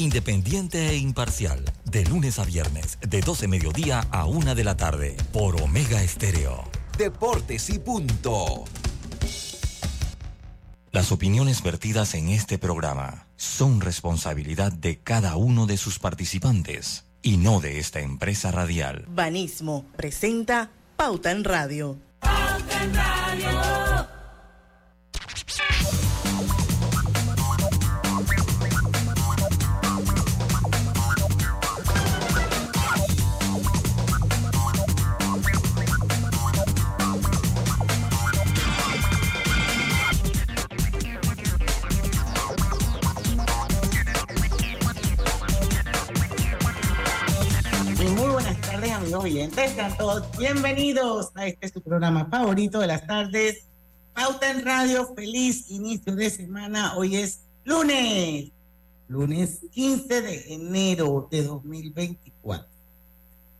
independiente e imparcial, de lunes a viernes, de 12 mediodía a 1 de la tarde, por Omega Estéreo. Deportes y punto. Las opiniones vertidas en este programa son responsabilidad de cada uno de sus participantes y no de esta empresa radial. Banismo presenta Pauta en Radio. Pauta en Radio. Oyentes, sean todos bienvenidos a este su programa favorito de las tardes, Pauta en Radio. Feliz inicio de semana. Hoy es lunes, lunes 15 de enero de 2024.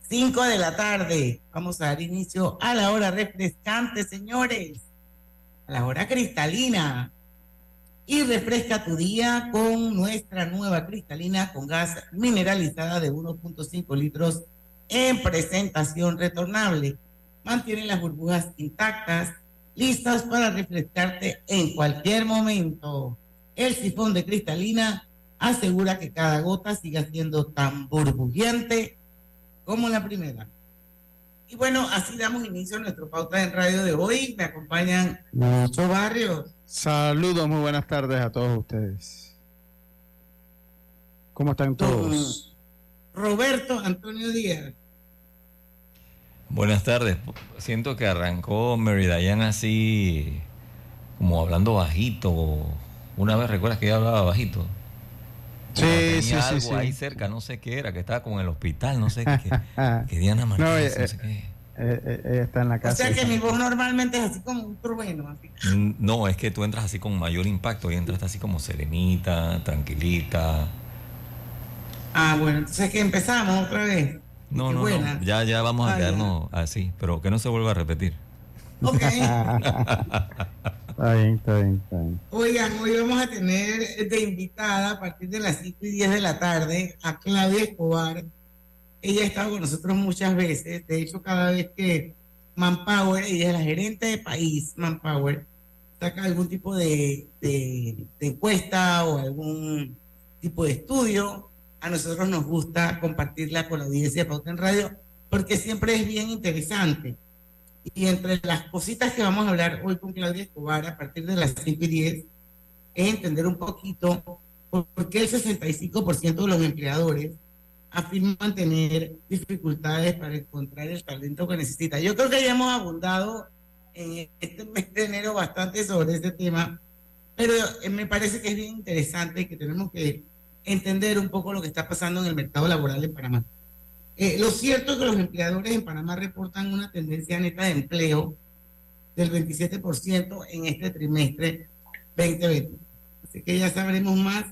5 de la tarde. Vamos a dar inicio a la hora refrescante, señores. A la hora cristalina. Y refresca tu día con nuestra nueva cristalina con gas mineralizada de 1.5 litros en presentación retornable. Mantienen las burbujas intactas, listas para refrescarte en cualquier momento. El sifón de cristalina asegura que cada gota siga siendo tan burbujeante como la primera. Y bueno, así damos inicio a nuestro pauta en radio de hoy. Me acompañan muchos barrios. Saludos, muy buenas tardes a todos ustedes. ¿Cómo están todos? Roberto Antonio Díaz. Buenas tardes. Siento que arrancó Mary Diane así, como hablando bajito. Una vez recuerdas que ella hablaba bajito. Sí, sí, algo sí, ahí cerca, no sé qué era, que estaba como en el hospital, no sé qué. que Diana Martínez, no, eh, no sé qué. Eh, eh, ella está en la casa. O sea que mi voz normalmente es así como un trueno. Así. No, es que tú entras así con mayor impacto y entras así como serenita, tranquilita. Ah, bueno, entonces que empezamos otra vez. No, no, no, ya, ya vamos a quedarnos así, pero que no se vuelva a repetir. Ok. está bien, está bien, está bien. Oigan, hoy vamos a tener de invitada a partir de las 5 y 10 de la tarde a Claudia Escobar. Ella ha estado con nosotros muchas veces. De hecho, cada vez que Manpower, ella es la gerente de país, Manpower, saca algún tipo de, de encuesta o algún tipo de estudio, a nosotros nos gusta compartirla con la audiencia de Pauta en Radio porque siempre es bien interesante. Y entre las cositas que vamos a hablar hoy con Claudia Escobar a partir de las 5 y 10 es entender un poquito por qué el 65% de los empleadores afirman tener dificultades para encontrar el talento que necesita. Yo creo que ya hemos abundado en este mes de enero bastante sobre este tema, pero me parece que es bien interesante que tenemos que entender un poco lo que está pasando en el mercado laboral en Panamá. Eh, lo cierto es que los empleadores en Panamá reportan una tendencia neta de empleo del 27% en este trimestre 2020. Así que ya sabremos más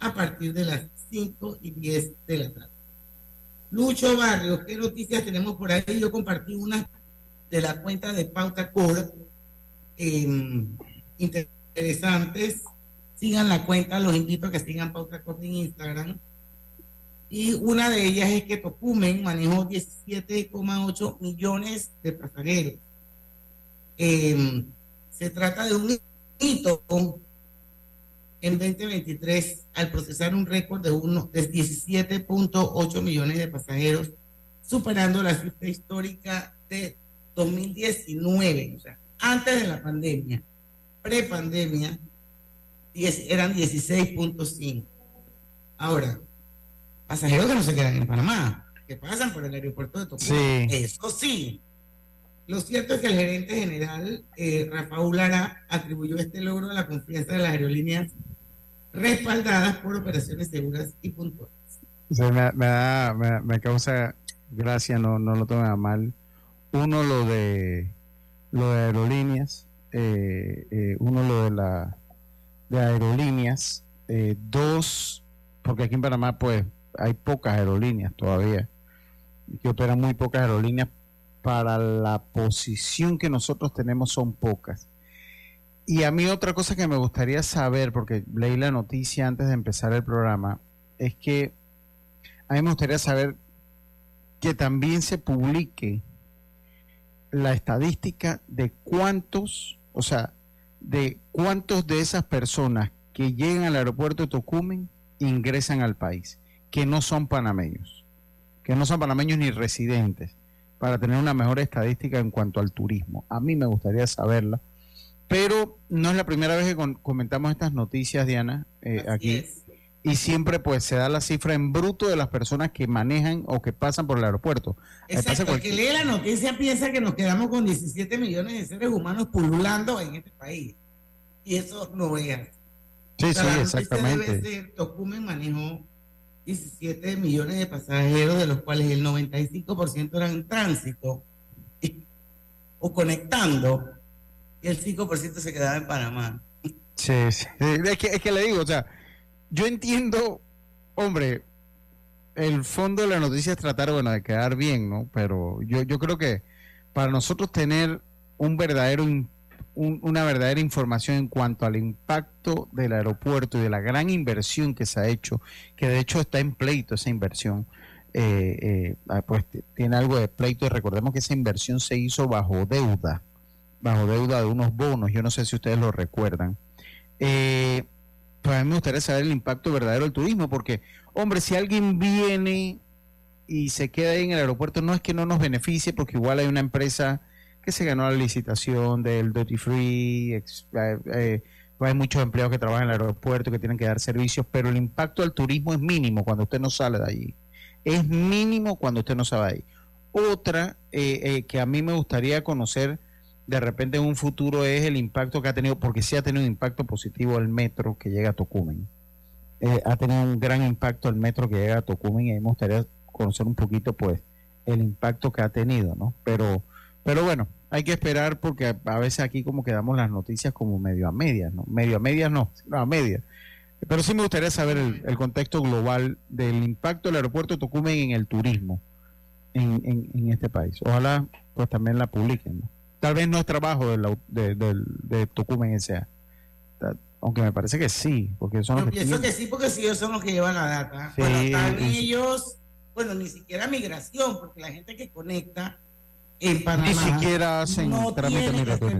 a partir de las 5 y 10 de la tarde. Lucho Barrios, ¿qué noticias tenemos por ahí? Yo compartí una de la cuenta de Pauta Core eh, interesantes sigan la cuenta, los invito a que sigan Pauta Corte en Instagram. Y una de ellas es que Tocumen manejó 17,8 millones de pasajeros. Em, se trata de un hito en 2023 al procesar un récord de, uno, de 17.8 millones de pasajeros, superando la cifra histórica de 2019, o sea, antes de la pandemia, pre-pandemia, eran 16.5. Ahora, pasajeros que no se quedan en Panamá, que pasan por el aeropuerto de Tocumen. Eso sí. Lo cierto es que el gerente general, eh, Rafael Lara, atribuyó este logro a la confianza de las aerolíneas respaldadas por operaciones seguras y puntuales. me, me, causa gracia, no, no lo tomen a mal. Uno, lo de, lo de aerolíneas, eh, eh, uno, lo de la de aerolíneas, eh, dos, porque aquí en Panamá pues hay pocas aerolíneas todavía, que operan muy pocas aerolíneas, para la posición que nosotros tenemos son pocas. Y a mí otra cosa que me gustaría saber, porque leí la noticia antes de empezar el programa, es que a mí me gustaría saber que también se publique la estadística de cuántos, o sea, de cuántos de esas personas que llegan al aeropuerto de Tocumen ingresan al país, que no son panameños, que no son panameños ni residentes, para tener una mejor estadística en cuanto al turismo. A mí me gustaría saberla, pero no es la primera vez que comentamos estas noticias, Diana, eh, aquí y siempre pues se da la cifra en bruto de las personas que manejan o que pasan por el aeropuerto. Exacto, el que lee la noticia piensa que nos quedamos con 17 millones de seres humanos pululando en este país. Y eso no es Sí, sí, exactamente. Debe ser, Tocumen manejó 17 millones de pasajeros, de los cuales el 95% eran en tránsito o conectando, y el 5% se quedaba en Panamá. Sí, sí. Es que, es que le digo, o sea, yo entiendo, hombre, el fondo de la noticia es tratar, bueno, de quedar bien, ¿no? Pero yo, yo creo que para nosotros tener un verdadero una verdadera información en cuanto al impacto del aeropuerto y de la gran inversión que se ha hecho, que de hecho está en pleito esa inversión, eh, eh, ah, pues tiene algo de pleito y recordemos que esa inversión se hizo bajo deuda, bajo deuda de unos bonos, yo no sé si ustedes lo recuerdan. Eh, pues a mí me gustaría saber el impacto verdadero del turismo, porque, hombre, si alguien viene y se queda ahí en el aeropuerto, no es que no nos beneficie, porque igual hay una empresa que se ganó la licitación del duty free, eh, eh, hay muchos empleados que trabajan en el aeropuerto que tienen que dar servicios, pero el impacto al turismo es mínimo cuando usted no sale de allí. Es mínimo cuando usted no sale de ahí. Otra eh, que a mí me gustaría conocer de repente en un futuro es el impacto que ha tenido, porque sí ha tenido un impacto positivo el metro que llega a Tocumen. Eh, ha tenido un gran impacto el metro que llega a Tocumen y me gustaría conocer un poquito pues el impacto que ha tenido, ¿no? Pero, pero bueno, hay que esperar porque a, veces aquí como quedamos las noticias como medio a medias, ¿no? Medio a medias no, no a medias. Pero sí me gustaría saber el, contexto global del impacto del aeropuerto Tocumen en el turismo en, en, en este país. Ojalá pues también la publiquen, ¿no? Tal vez no es trabajo de, de, de, de Tocumen S.A. Aunque me parece que sí, porque son Yo pienso que sí, porque sí, ellos son los que llevan la data. Sí, bueno, están ellos, bueno, ni siquiera migración, porque la gente que conecta en Panamá ni siquiera hacen no trámite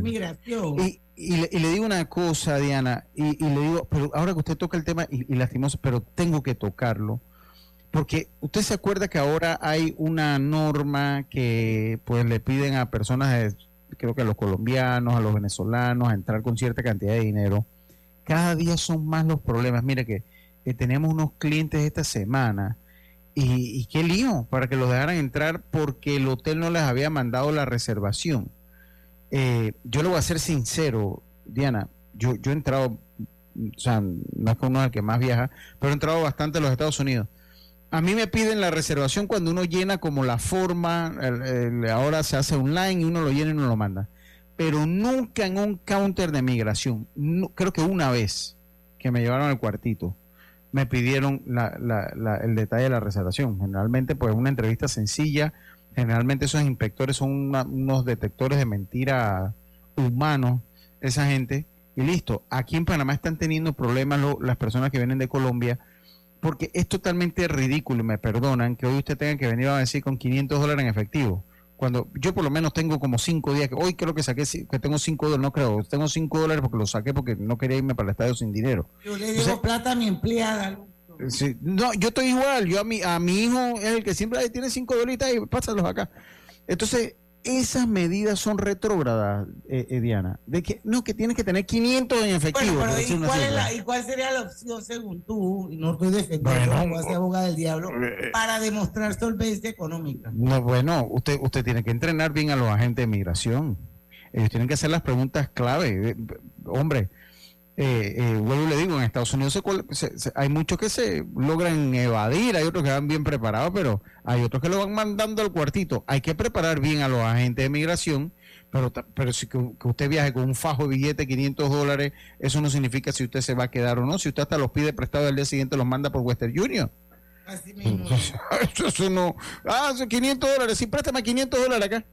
migratorio. Y, y, le, y, le, digo una cosa, Diana, y, y, le digo, pero ahora que usted toca el tema, y, lastimoso, pero tengo que tocarlo, porque usted se acuerda que ahora hay una norma que pues le piden a personas de creo que a los colombianos, a los venezolanos, a entrar con cierta cantidad de dinero. Cada día son más los problemas. Mire que, tenemos unos clientes esta semana y, qué lío para que los dejaran entrar porque el hotel no les había mandado la reservación. Eh, yo le voy a ser sincero, Diana, yo, yo he entrado, o sea, no es como uno el que más viaja, pero he entrado bastante a los Estados Unidos a mí me piden la reservación cuando uno llena como la forma, ahora se hace online y uno lo llena y uno lo manda. Pero nunca en un counter de migración, creo que una vez que me llevaron al cuartito, me pidieron el detalle de la reservación. Generalmente, pues una entrevista sencilla, generalmente esos inspectores son unos detectores de mentira humanos, esa gente, y listo. Aquí en Panamá están teniendo problemas las personas que vienen de Colombia porque es totalmente ridículo, y me perdonan, que hoy usted tenga que venir a decir con 500 dólares en efectivo. Cuando yo por lo menos tengo como 5 días, que hoy creo que saqué, que tengo 5 dólares, no creo, tengo 5 dólares porque lo saqué porque no quería irme para el estadio sin dinero. Yo le digo plata a mi empleada. no, yo estoy igual, yo a mi, a mi hijo es el que siempre tiene 5 dólares y pásalos acá. Entonces, esas medidas son retrógradas, eh, eh, Diana, de que no, que tienes que tener 500 en efectivo. ¿y, cuál sería la opción según tú, y no estoy defendiendo como hace abogada del diablo, eh, para demostrar solvencia económica? No, bueno, usted, usted tiene que entrenar bien a los agentes de migración. Ellos tienen que hacer las preguntas clave. Hombre, eh, eh, vuelvo le digo, en Estados Unidos hay muchos que se logran evadir, hay otros que van bien preparados, pero hay otros que lo van mandando al cuartito. Hay que preparar bien a los agentes de migración, pero, pero si que, usted viaje con un fajo de billete de 500 dólares, eso no significa si usted se va a quedar o no. Si usted hasta los pide prestado al día siguiente, los manda por Western Union. Así mismo. Eso, no. Ah, 500 dólares, sí, préstame 500 dólares acá.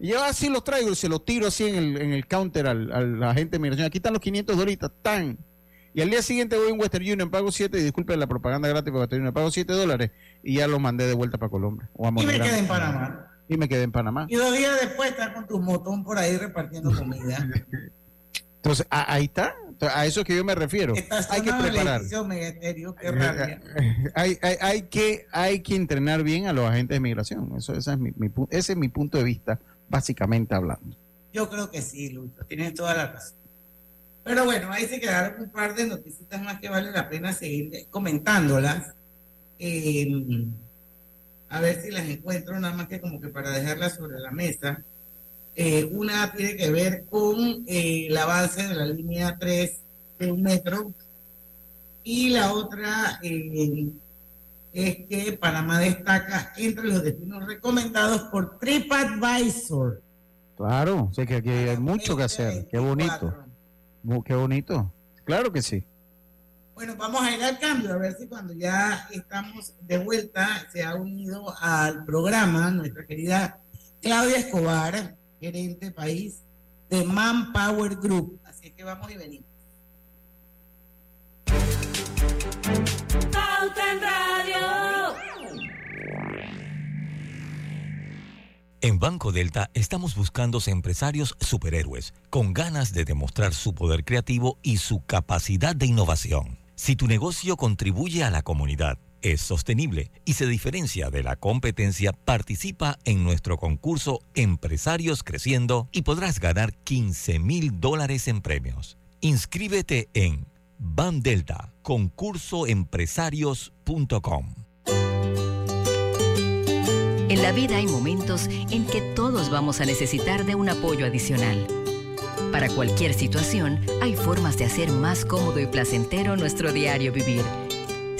Y yo así los traigo y se los tiro así en el, en el counter al, al agente de migración. Aquí están los 500 dólares, tan. Y al día siguiente voy a un Western Union, pago 7, y disculpe la propaganda gratis para Western Union, pago 7 dólares y ya lo mandé de vuelta para Colombia. O a y me quedé en Panamá. Y me quedé en Panamá. Y dos días después estás con tu motón por ahí repartiendo comida. Entonces, ahí está. A eso es que yo me refiero. hay que preparar. hay, hay, hay, que, hay que entrenar bien a los agentes de migración. Eso, ese, es mi, ese es mi punto de vista, básicamente hablando. Yo creo que sí, Lucho. Tienes toda la razón. Pero bueno, ahí se quedaron un par de noticias más que vale la pena seguir comentándolas. Em, a ver si las encuentro, nada más que como que para dejarlas sobre la mesa. Eh, una tiene que ver con eh, el avance de la línea 3 de metro y la otra eh, es que Panamá destaca entre los destinos recomendados por TripAdvisor. Claro, sé que aquí hay mucho que hacer. Qué bonito. Qué bonito. Claro que sí. Bueno, vamos a ir al cambio, a ver si cuando ya estamos de vuelta se ha unido al programa nuestra querida Claudia Escobar, gerente país de Manpower Group. Así que vamos y venimos. En Radio. En Banco Delta estamos buscando empresarios superhéroes con ganas de demostrar su poder creativo y su capacidad de innovación. Si tu negocio contribuye a la comunidad, es sostenible y se diferencia de la competencia, participa en nuestro concurso Empresarios Creciendo y podrás ganar 15 mil dólares en premios. Inscríbete en Delta concursoempresarios.com. En la vida hay momentos en que todos vamos a necesitar de un apoyo adicional. Para cualquier situación, hay formas de hacer más cómodo y placentero nuestro diario vivir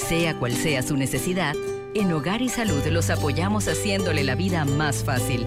sea cual sea su necesidad, en Hogar y Salud los apoyamos haciéndole la vida más fácil,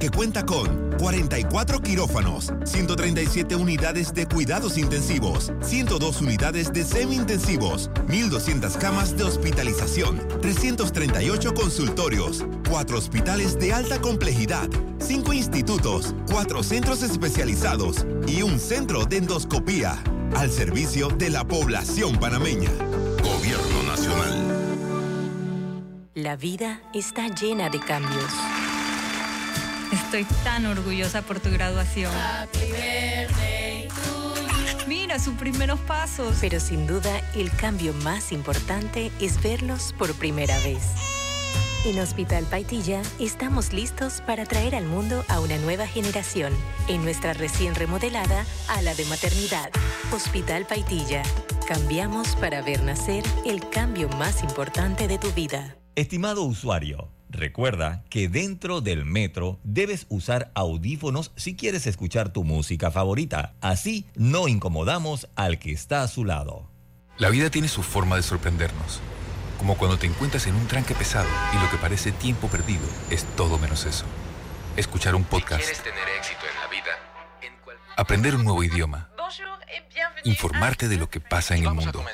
que cuenta con 44 quirófanos, 137 unidades de cuidados intensivos, 102 unidades de semi-intensivos, 1.200 camas de hospitalización, 338 consultorios, 4 hospitales de alta complejidad, 5 institutos, 4 centros especializados y un centro de endoscopía, al servicio de la población panameña. Gobierno Nacional. La vida está llena de cambios. Estoy tan orgullosa por tu graduación. Mira sus primeros pasos. Pero sin duda, el cambio más importante es verlos por primera vez. En Hospital Paitilla estamos listos para traer al mundo a una nueva generación, en nuestra recién remodelada ala de maternidad. Hospital Paitilla. Cambiamos para ver nacer el cambio más importante de tu vida. Estimado usuario, recuerda que dentro del metro debes usar audífonos si quieres escuchar tu música favorita. Así no incomodamos al que está a su lado. La vida tiene su forma de sorprendernos. Como cuando te encuentras en un tranque pesado y lo que parece tiempo perdido es todo menos eso. Escuchar un podcast. tener éxito en la vida, aprender un nuevo idioma informarte de lo que pasa en el mundo.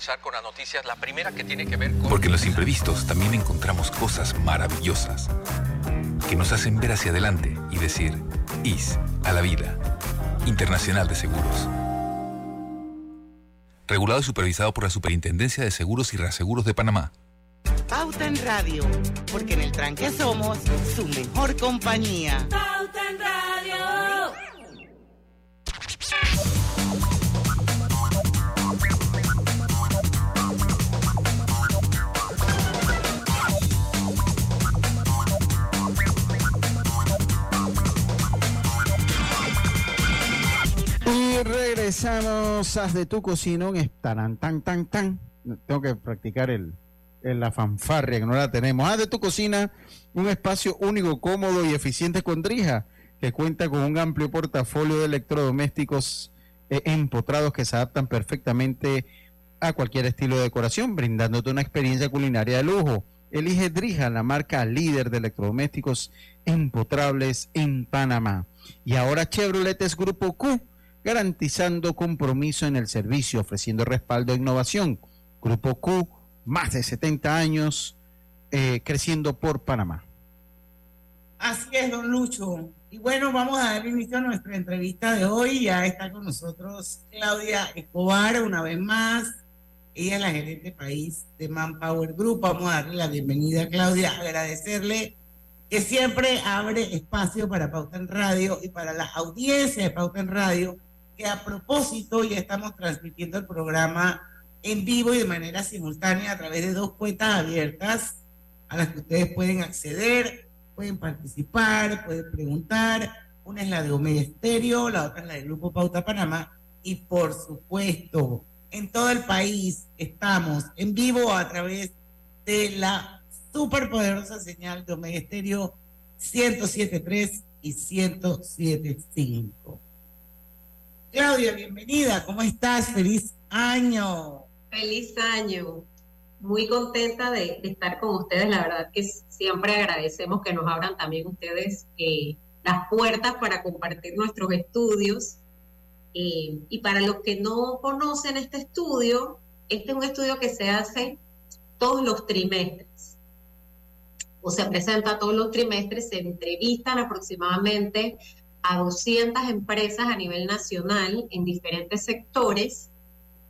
Porque en los imprevistos también encontramos cosas maravillosas que nos hacen ver hacia adelante y decir, IS a la vida. Internacional de Seguros. Regulado y supervisado por la Superintendencia de Seguros y Reaseguros de Panamá. Pauta en Radio, porque en el tranque somos su mejor compañía. Pauta en Radio. Regresamos a de tu cocina, tan tan tan tan. Tengo que practicar el, la fanfarria que no la tenemos. Haz de tu cocina un espacio único, cómodo y eficiente con Drija, que cuenta con un amplio portafolio de electrodomésticos eh, empotrados que se adaptan perfectamente a cualquier estilo de decoración, brindándote una experiencia culinaria de lujo. Elige Drija, la marca líder de electrodomésticos empotrables en Panamá. Y ahora Chevrolet es Grupo Q, garantizando compromiso en el servicio, ofreciendo respaldo e innovación. Grupo Q, más de 70 años, eh, creciendo por Panamá. Así es, don Lucho. Y bueno, vamos a dar inicio a nuestra entrevista de hoy. Ya está con nosotros Claudia Escobar una vez más. Ella es la gerente país de Manpower Group. Vamos a darle la bienvenida a Claudia, agradecerle que siempre abre espacio para Pauta en Radio y para la audiencia de Pauta en Radio, que a propósito ya estamos transmitiendo el programa en vivo y de manera simultánea a través de dos cuentas abiertas a las que ustedes pueden acceder, pueden participar, pueden preguntar. Una es la de Omega Estéreo, la otra es la del Grupo Pauta Panamá y por supuesto en todo el país estamos en vivo a través de la poderosa señal de Omega Estéreo 107.3 y 107.5. Claudia, bienvenida, ¿cómo estás? Feliz año. Feliz año. Muy contenta de, estar con ustedes. La verdad que siempre agradecemos que nos abran también ustedes eh, las puertas para compartir nuestros estudios. Eh, y para los que no conocen este estudio, este es un estudio que se hace todos los trimestres o se presenta todos los trimestres, se entrevistan aproximadamente a 200 empresas a nivel nacional en diferentes sectores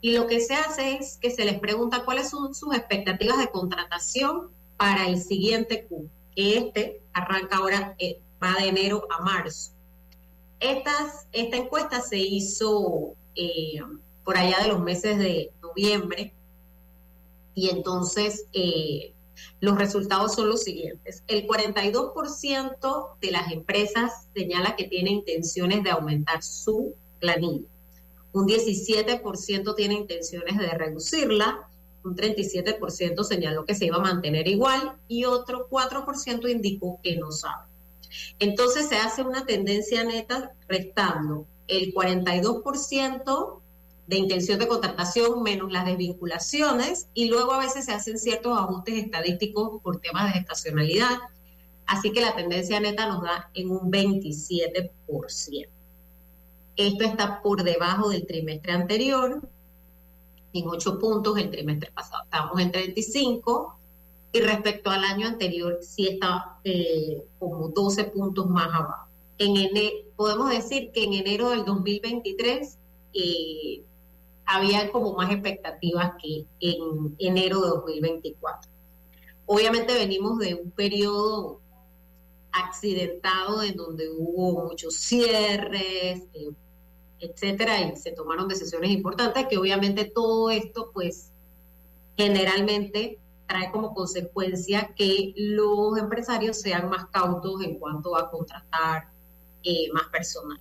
y lo que se hace es que se les pregunta cuáles son sus expectativas de contratación para el siguiente Q, que este arranca ahora, eh, va de enero a marzo. Estas, esta encuesta se hizo eh, por allá de los meses de noviembre y entonces eh, los resultados son los siguientes. El 42% de las empresas señala que tiene intenciones de aumentar su planilla. Un 17% tiene intenciones de reducirla. Un 37% señaló que se iba a mantener igual y otro 4% indicó que no sabe. Entonces se hace una tendencia neta restando el 42% de intención de contratación menos las desvinculaciones y luego a veces se hacen ciertos ajustes estadísticos por temas de estacionalidad. Así que la tendencia neta nos da en un 27%. Esto está por debajo del trimestre anterior, en 8 puntos, el trimestre pasado estábamos en 35 y respecto al año anterior sí está eh, como 12 puntos más abajo. En podemos decir que en enero del 2023 eh, había como más expectativas que en enero de 2024. Obviamente venimos de un periodo accidentado en donde hubo muchos cierres, eh, etcétera, y se tomaron decisiones importantes que obviamente todo esto, pues, generalmente trae como consecuencia que los empresarios sean más cautos en cuanto a contratar eh, más personal.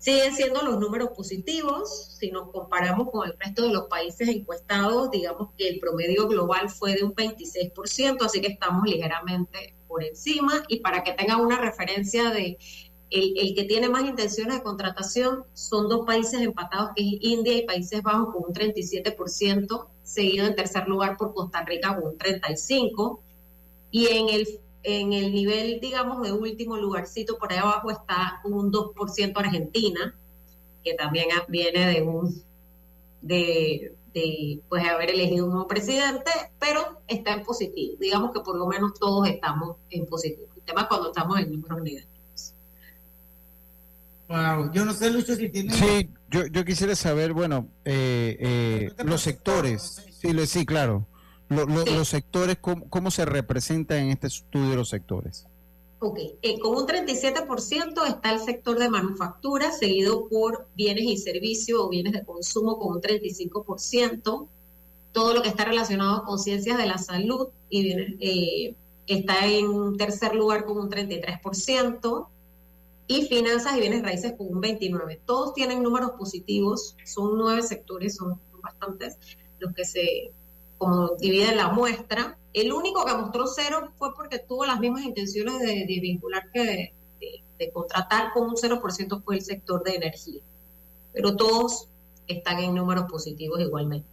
Siguen siendo los números positivos. Si nos comparamos con el resto de los países encuestados, digamos que el promedio global fue de un 26%, así que estamos ligeramente por encima. Y para que tengan una referencia de el, que tiene más intenciones de contratación, son dos países empatados, que es India y Países Bajos con un 37%, seguido en tercer lugar por Costa Rica con un 35%. Y en el en el nivel, digamos, de último lugarcito, por ahí abajo está un 2% Argentina, que también viene de un de, de pues haber elegido un nuevo presidente, pero está en positivo. Digamos que por lo menos todos estamos en positivo. El tema es cuando estamos en números negativos. Wow, yo no sé, Lucho, si tiene... Sí, yo, yo quisiera saber, bueno, eh, eh, los sectores. Sí, sí, claro los sectores, ¿cómo, se representan en este estudio los sectores? Ok, eh, con un 37% está el sector de manufactura, seguido por bienes y servicios o bienes de consumo con un 35%. Todo lo que está relacionado con ciencias de la salud y eh, está en tercer lugar con un 33%. Y finanzas y bienes raíces con un 29%. Todos tienen números positivos, son nueve sectores, son bastantes los que se como divide la muestra. El único que mostró cero fue porque tuvo las mismas intenciones de, vincular que de, contratar con un 0% fue el sector de energía. Pero todos están en números positivos igualmente.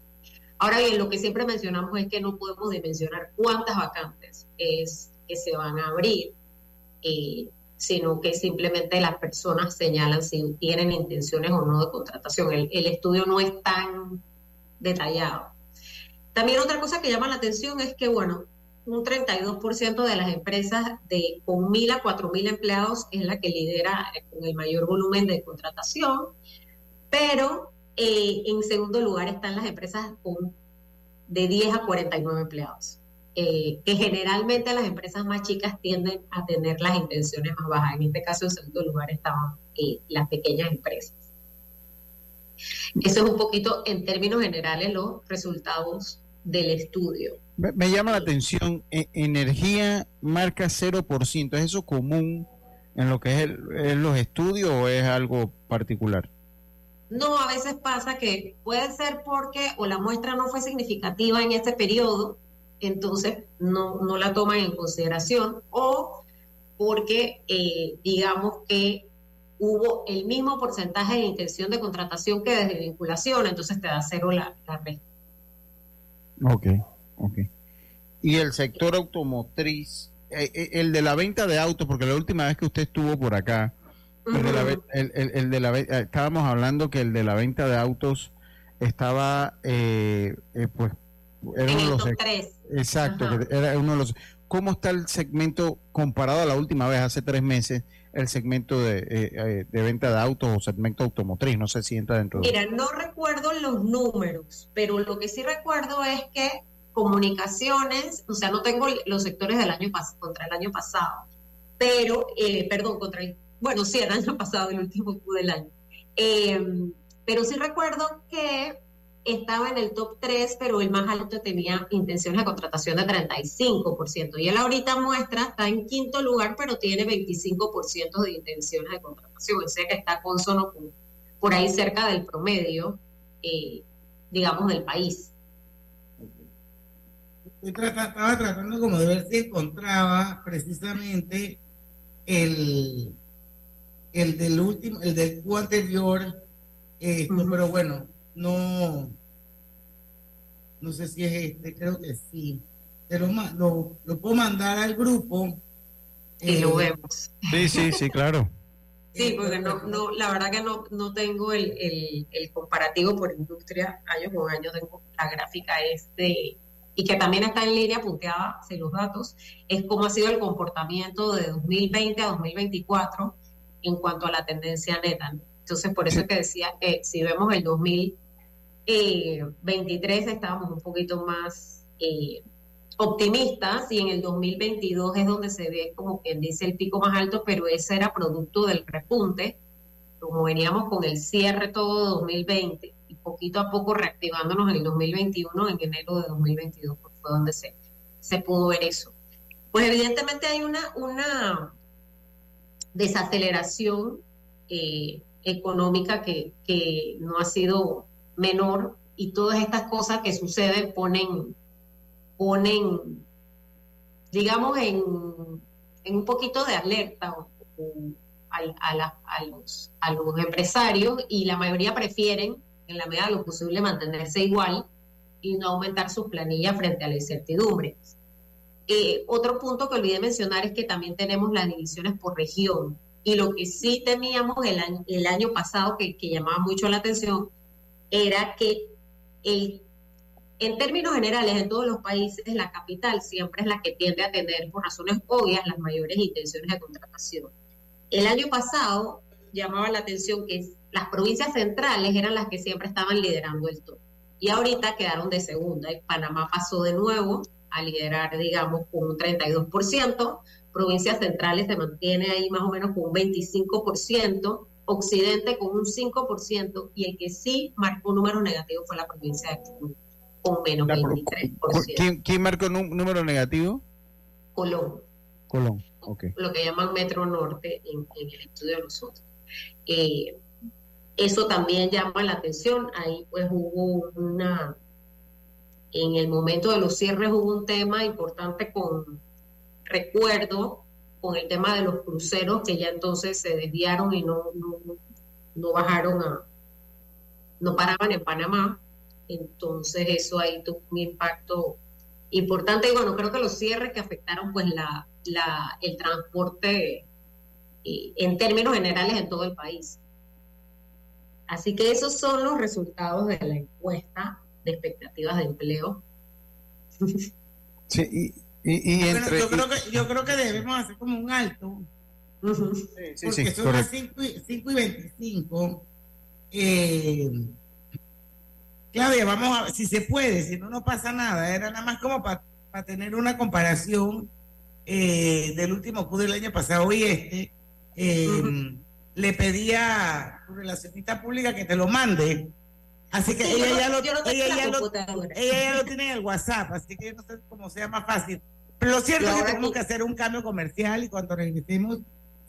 Ahora bien, lo que siempre mencionamos es que no podemos dimensionar cuántas vacantes es que se van a abrir, eh, sino que simplemente las personas señalan si tienen intenciones o no de contratación. El, el estudio no es tan detallado. También otra cosa que llama la atención es que, bueno, un 32% de las empresas de con 1.000 a 4.000 empleados es la que lidera con el mayor volumen de contratación, pero eh, en segundo lugar están las empresas con de 10 a 49 empleados, eh, que generalmente las empresas más chicas tienden a tener las intenciones más bajas. En este caso, en segundo lugar estaban eh, las pequeñas empresas. Eso es un poquito, en términos generales, los resultados del estudio. Me, llama la atención, e, energía marca 0%, ¿es eso común en lo que es, el, los estudios o es algo particular? No, a veces pasa que puede ser porque o la muestra no fue significativa en este periodo, entonces no, no la toman en consideración, o porque eh, digamos que hubo el mismo porcentaje de intención de contratación que desde vinculación, entonces te da cero la, la. Ok, ok. Y el sector automotriz, eh, eh, el de la venta de autos, porque la última vez que usted estuvo por acá, el de la, el, de la, eh, estábamos hablando que el de la venta de autos estaba, pues, era uno de los... Exacto, era uno de los... ¿Cómo está el segmento comparado a la última vez, hace tres meses, el segmento de, de venta de autos o segmento automotriz? No sé si entra dentro de... Mira, no recuerdo los números, pero lo que sí recuerdo es que comunicaciones, o sea, no tengo los sectores del año contra el año pasado, pero, eh, perdón, contra el, bueno, sí, el año pasado, el último del año. Em, pero sí recuerdo que estaba en el top 3, pero el más alto tenía intenciones de contratación de 35%. Y él ahorita muestra, está en quinto lugar, pero tiene 25% de intenciones de contratación. O sea que está consono por ahí cerca del promedio, eh, digamos, del país estaba tratando como de ver si encontraba precisamente el, el del último, el del anterior, pero bueno, no, no sé si es este, creo que sí. Pero lo, lo puedo mandar al grupo. Y lo eh, vemos. Sí, sí, sí, claro. Sí, porque no, no, la verdad que no, no tengo el, el, el comparativo por industria año con año, tengo la gráfica este y que también está en línea punteada en los datos, es cómo ha sido el comportamiento de 2020 a 2024 en cuanto a la tendencia neta. Entonces, por eso es que decía que si vemos el 2023 estábamos un poquito más eh, optimistas y en el 2022 es donde se ve como quien dice el pico más alto, pero ese era producto del repunte, como veníamos con el cierre todo 2020 poquito a poco reactivándonos en el 2021, en enero de 2022, fue donde se, se pudo ver eso. Pues evidentemente hay una, una desaceleración eh, económica que, que no ha sido menor y todas estas cosas que suceden ponen, ponen digamos, en, en un poquito de alerta a, a, los, a los empresarios y la mayoría prefieren en la medida de lo posible mantenerse igual y no aumentar sus planillas frente a la incertidumbre. Eh, otro punto que olvidé mencionar es que también tenemos las divisiones por región. Y lo que sí teníamos el año, el año pasado que, llamaba mucho la atención era que en términos generales en todos los países la capital siempre es la que tiende a tener por razones obvias las mayores intenciones de contratación. El año pasado llamaba la atención que las provincias centrales eran las que siempre estaban liderando el top. Y ahorita quedaron de segunda. Y Panamá pasó de nuevo a liderar, digamos, con un 32%. Provincias centrales se mantiene ahí más o menos con un 25%. Occidente con un 5%. Y el que sí marcó un número negativo fue la provincia de Colón, con menos 23%. ¿Quién, marcó un número negativo? Colón. Colón, ok. Lo que llaman Metro Norte en, el estudio de nosotros. Eh, eso también llama la atención. Ahí pues hubo una, en el momento de los cierres hubo un tema importante con, recuerdo, con el tema de los cruceros que ya entonces se desviaron y no, no, bajaron a, no paraban en Panamá. entonces eso ahí tuvo un impacto importante y bueno, creo que los cierres que afectaron pues la, la, el transporte eh, en términos generales en todo el país. Así que esos son los resultados de la encuesta de expectativas de empleo. Sí, y, entre, yo, creo que, yo creo que debemos hacer como un alto. porque son las 5 y, 25. Eh, Claudia, vamos a si se puede, si no, no pasa nada. Era nada más como para tener una comparación eh, del último Q del año pasado y este. Eh, le pedía a tu relacionista pública que te lo mande. Así que ella, ya lo, ella, ya lo, ella ya lo tiene en el WhatsApp, así que no sé cómo sea más fácil. Lo cierto es que tenemos que hacer un cambio comercial y cuando regresemos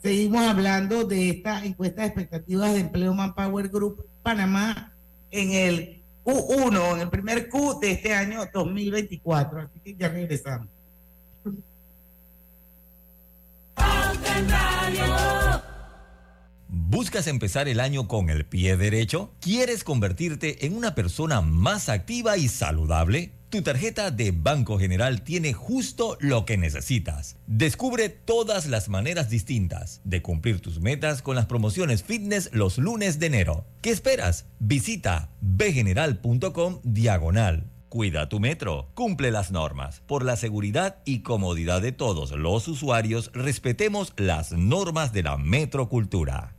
seguimos hablando de esta encuesta de expectativas de empleo Manpower Group Panamá en el Q1, en el primer Q de este año 2024. Así que ya regresamos. ¿Buscas empezar el año con el pie derecho? ¿Quieres convertirte en una persona más activa y saludable? Tu tarjeta de Banco General tiene justo lo que necesitas. Descubre todas las maneras distintas de cumplir tus metas con las promociones fitness los lunes de enero. ¿Qué esperas? Visita bgeneral.com diagonal. Cuida tu metro, cumple las normas. Por la seguridad y comodidad de todos los usuarios, respetemos las normas de la metrocultura.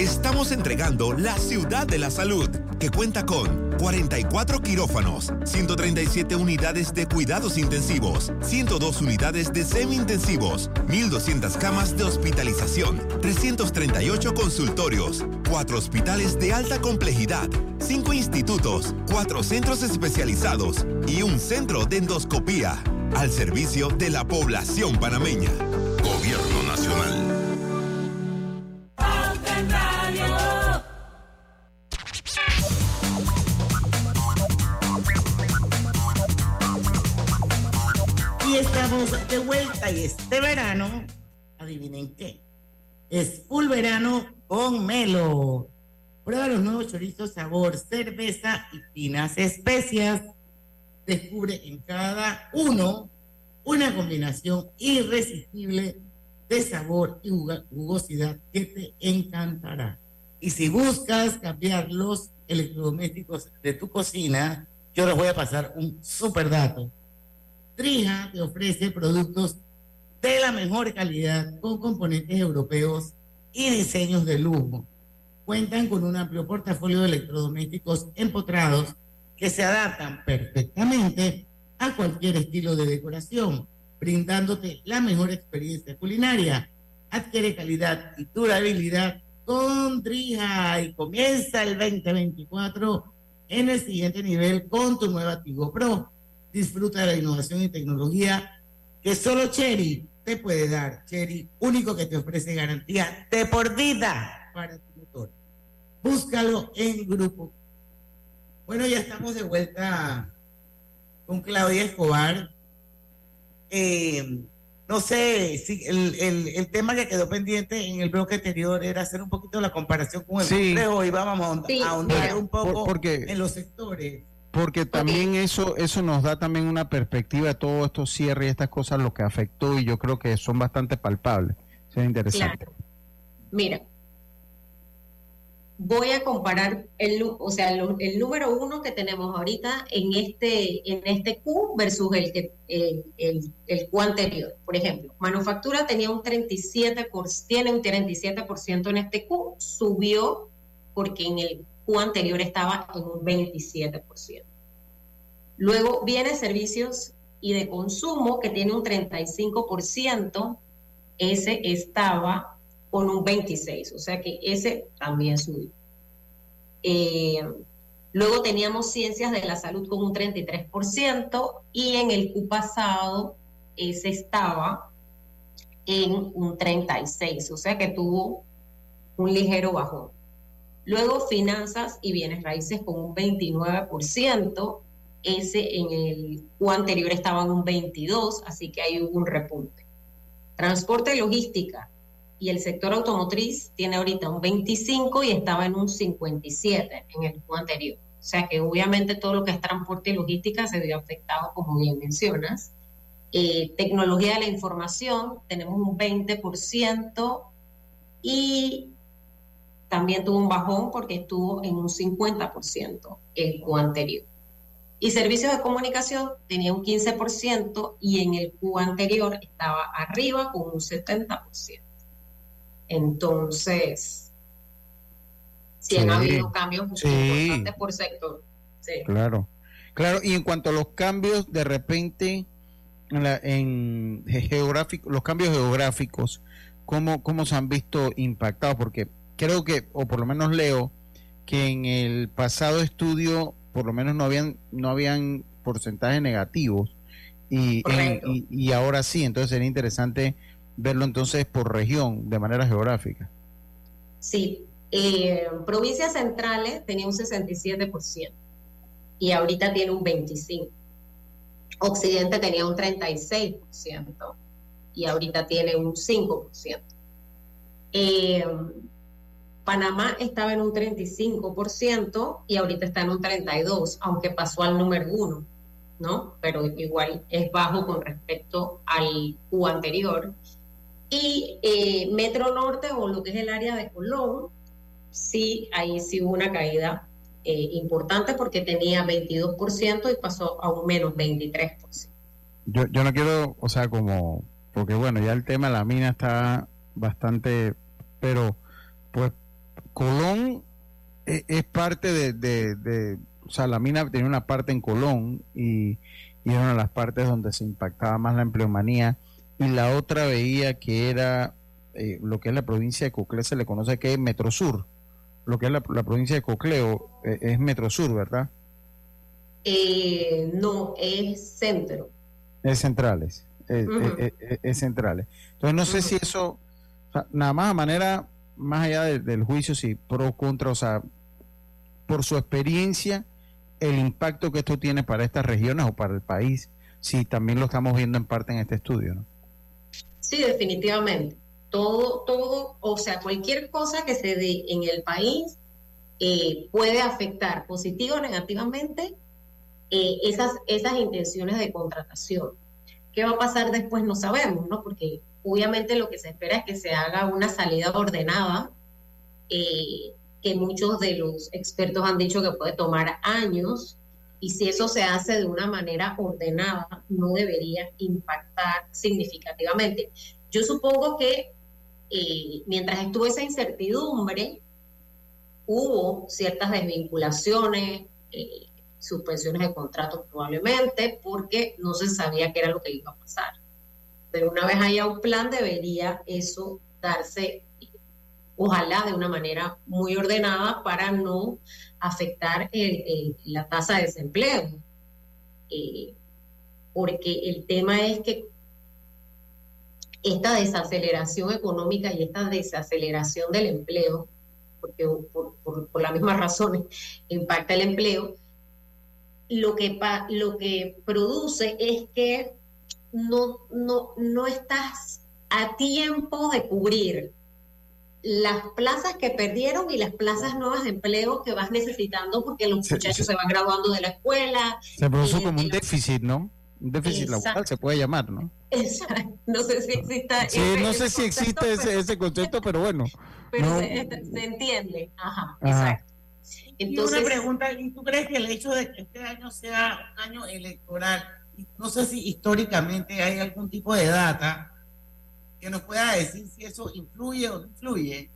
Estamos entregando la ciudad de la salud, que cuenta con 44 quirófanos, 137 unidades de cuidados intensivos, 102 unidades de semi-intensivos, 1.200 camas de hospitalización, 338 consultorios, 4 hospitales de alta complejidad, 5 institutos, 4 centros especializados y un centro de endoscopía, al servicio de la población panameña. Gobierno estamos de vuelta y este verano, adivinen qué, es full verano con Melo. Prueba los nuevos chorizos sabor, cerveza y finas especias. Descubre en cada uno una combinación irresistible de sabor y jugosidad que te encantará. Y si buscas cambiar los electrodomésticos de tu cocina, yo les voy a pasar un super dato. Trija te ofrece productos de la mejor calidad con componentes europeos y diseños de lujo. Cuentan con un amplio portafolio de electrodomésticos empotrados que se adaptan perfectamente a cualquier estilo de decoración brindándote la mejor experiencia culinaria. Adquiere calidad y durabilidad con Drija y comienza el 2024 en el siguiente nivel con tu nueva Tigo Pro. Disfruta de la innovación y tecnología que solo Cherry te puede dar. Cherry, único que te ofrece garantía de por vida para tu motor. Búscalo en grupo. Bueno, ya estamos de vuelta con Claudia Escobar eh, no sé si el, el, tema que quedó pendiente en el bloque anterior era hacer un poquito la comparación con el sí. y vamos a ahondar un poco porque, en los sectores. Porque también eso eso nos da también una perspectiva de todo estos cierres y estas cosas, lo que afectó y yo creo que son bastante palpables. Es interesante. Mira, voy a comparar el, o sea, el, número uno que tenemos ahorita en este, en este Q versus el, que, el, el, Q anterior. Por ejemplo, manufactura tenía un 37%, tiene un 37% en este Q, subió porque en el Q anterior estaba en un 27%. Luego viene servicios y de consumo, que tiene un 35%, ese estaba con un 26%, o sea que ese también subió. Eh, luego teníamos ciencias de la salud con un 33% y en el Q pasado ese estaba en un 36%, o sea que tuvo un ligero bajón. Luego finanzas y bienes raíces con un 29%, ese en el Q anterior estaba en un 22%, así que hay un repunte. Transporte y logística y el sector automotriz tiene ahorita un 25 y estaba en un 57 en el Q anterior. O sea que obviamente todo lo que es transporte y logística se vio afectado, como bien mencionas. Eh, tecnología de la información, tenemos un 20% y también tuvo un bajón porque estuvo en un 50% el Q anterior. Y servicios de comunicación tenía un 15% y en el Q anterior estaba arriba con un 70%. Entonces, sí, han habido cambios importantes por sector. Claro, claro. Y en cuanto a los cambios, de repente, en, la, en geográfico, los cambios geográficos, ¿cómo, ¿cómo se han visto impactados? Porque creo que, o por lo menos leo, que en el pasado estudio, por lo menos no habían, no habían porcentajes negativos. Y, y, y, ahora sí, entonces sería interesante verlo entonces por región, de manera geográfica. Sí, eh, provincias centrales tenía un 67% y ahorita tiene un 25%. Occidente tenía un 36% y ahorita tiene un 5%. Eh, Panamá estaba en un 35% y ahorita está en un 32%, aunque pasó al número uno, ¿no? Pero igual es bajo con respecto al Q anterior. Y eh, Metro Norte o lo que es el área de Colón, sí, ahí sí hubo una caída eh, importante porque tenía 22% y pasó a un menos 23%. Yo, yo no quiero, o sea, como, porque bueno, ya el tema de la mina está bastante, pero pues Colón es, es parte de, de, de, o sea, la mina tenía una parte en Colón y, y era una de las partes donde se impactaba más la empleomanía y la otra veía que era eh, lo que es la provincia de Coclé, se le conoce que es Metrosur. Lo que es la, provincia de Cocleo eh, es Metrosur, ¿verdad? Eh, no, es centro. Es centrales, es, centrales. Entonces no sé si eso, nada más a manera, más allá del juicio, si pro o contra, o sea, por su experiencia, el impacto que esto tiene para estas regiones o para el país, si también lo estamos viendo en parte en este estudio, ¿no? Sí, definitivamente. Todo, todo, o sea, cualquier cosa que se dé en el país eh, puede afectar positivo o negativamente eh, esas, esas intenciones de contratación. ¿Qué va a pasar después? No sabemos, ¿no? Porque obviamente lo que se espera es que se haga una salida ordenada, eh, que muchos de los expertos han dicho que puede tomar años, y si eso se hace de una manera ordenada, no debería impactar significativamente. Yo supongo que eh, mientras estuvo esa incertidumbre, hubo ciertas desvinculaciones, eh, suspensiones de contratos probablemente, porque no se sabía qué era lo que iba a pasar. Pero una vez haya un plan, debería eso darse ojalá de una manera muy ordenada para no afectar la tasa de desempleo. Eh, porque el tema es que esta desaceleración económica y esta desaceleración del empleo, porque por, por, las mismas razones impacta el empleo, lo que, lo que produce es que no, no, no estás a tiempo de cubrir las plazas que perdieron y las plazas nuevas de empleo que vas necesitando porque los muchachos se, van graduando de la escuela. Se produce como un déficit, ¿no? Un déficit laboral se puede llamar, ¿no? Exacto. No sé si exista. Sí, no sé si existe ese, ese, concepto, pero bueno. Pero se, entiende. Ajá, exacto. Entonces, y una pregunta, ¿y tú crees que el hecho de que este año sea un año electoral, no sé si históricamente hay algún tipo de data que nos pueda decir si eso influye o no influye.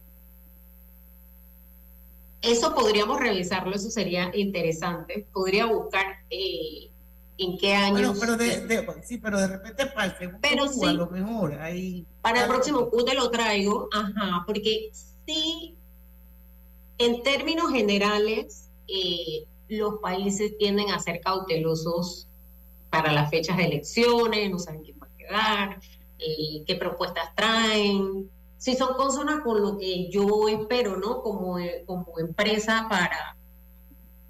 Eso podríamos revisarlo, eso sería interesante. Podría buscar eh, en qué pero de, sí, pero de repente para el segundo pero sí, a lo mejor. Ahí, para el próximo Q te lo traigo, ajá, porque sí, en términos generales, eh, los países tienden a ser cautelosos para las fechas de elecciones, no saben quién va a quedar, eh, qué propuestas traen, si son cosas con lo que yo espero, ¿no? Como, eh, como empresa para,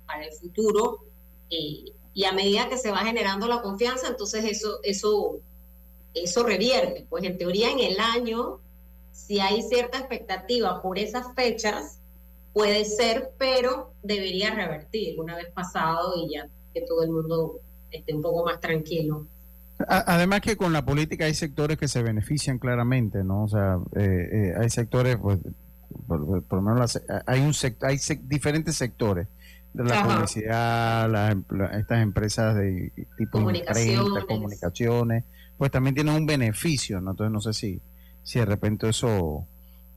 para el futuro. Eh, y a medida que se va generando la confianza, entonces eso, eso, eso revierte. Pues en teoría en el año, si hay cierta expectativa por esas fechas, puede ser, pero debería revertir una vez pasado y ya que todo el mundo esté un poco más tranquilo. Además que con la política hay sectores que se benefician claramente, ¿no? O sea, eh, eh, hay sectores, pues, por, lo menos hay un hay diferentes sectores de la publicidad, estas empresas de tipo comunicaciones. comunicaciones, pues también tienen un beneficio, ¿no? Entonces no sé si, si de repente eso,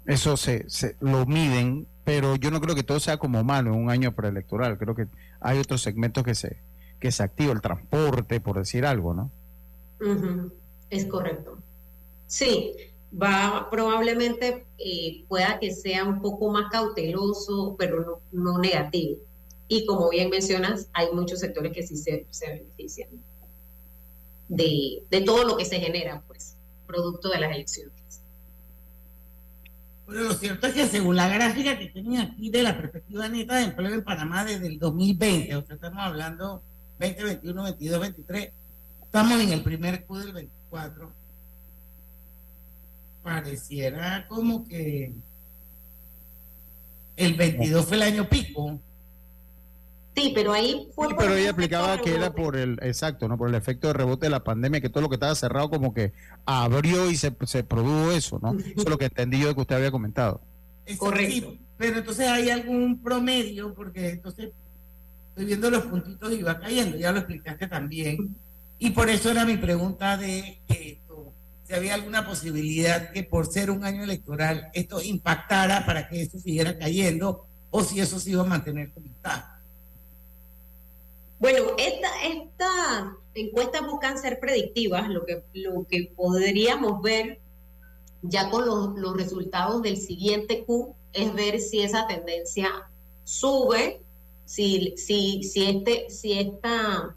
eso se, se lo miden, pero yo no creo que todo sea como malo en un año preelectoral, creo que hay otros segmentos que se, que se activa, el transporte, por decir algo, ¿no? Es correcto. Sí, va probablemente eh, pueda que sea un poco más cauteloso, pero no, negativo. Y como bien mencionas, hay muchos sectores que sí se, benefician de, de, todo lo que se genera, pues, producto de las elecciones. Bueno, lo cierto es que según la gráfica que tienen aquí de la perspectiva neta de empleo en Panamá desde el 2020, o sea, estamos hablando 2021, 22, 23, Estamos en el primer Q del 24. Pareciera como que el 22 fue el año pico. Sí, pero ahí fue. pero ella aplicaba que era por el, exacto, ¿no? Por el efecto de rebote de la pandemia, que todo lo que estaba cerrado como que abrió y se, se produjo eso, ¿no? Eso es lo que entendí yo que usted había comentado. Correcto. pero entonces hay algún promedio, porque entonces estoy viendo los puntitos y va cayendo, ya lo explicaste también. Y por eso era mi pregunta de esto, si había alguna posibilidad que por ser un año electoral esto impactara para que esto siguiera cayendo o si eso se iba a mantener como está. Bueno, esta, esta encuestas buscan ser predictivas, lo que, lo que podríamos ver ya con los, los resultados del siguiente Q es ver si esa tendencia sube, si, si, si, este, si esta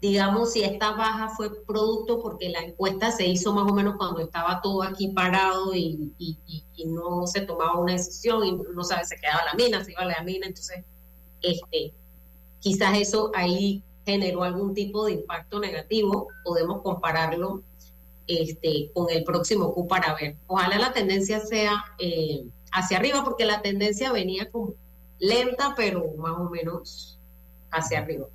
digamos, si esta baja fue producto porque la encuesta se hizo más o menos cuando estaba todo aquí parado y, no se tomaba una decisión y no sabe, se quedaba la mina, se iba la mina, entonces, este, quizás eso ahí generó algún tipo de impacto negativo, podemos compararlo este, con el próximo Q para ver. Ojalá la tendencia sea eh, hacia arriba, porque la tendencia venía como lenta, pero más o menos hacia arriba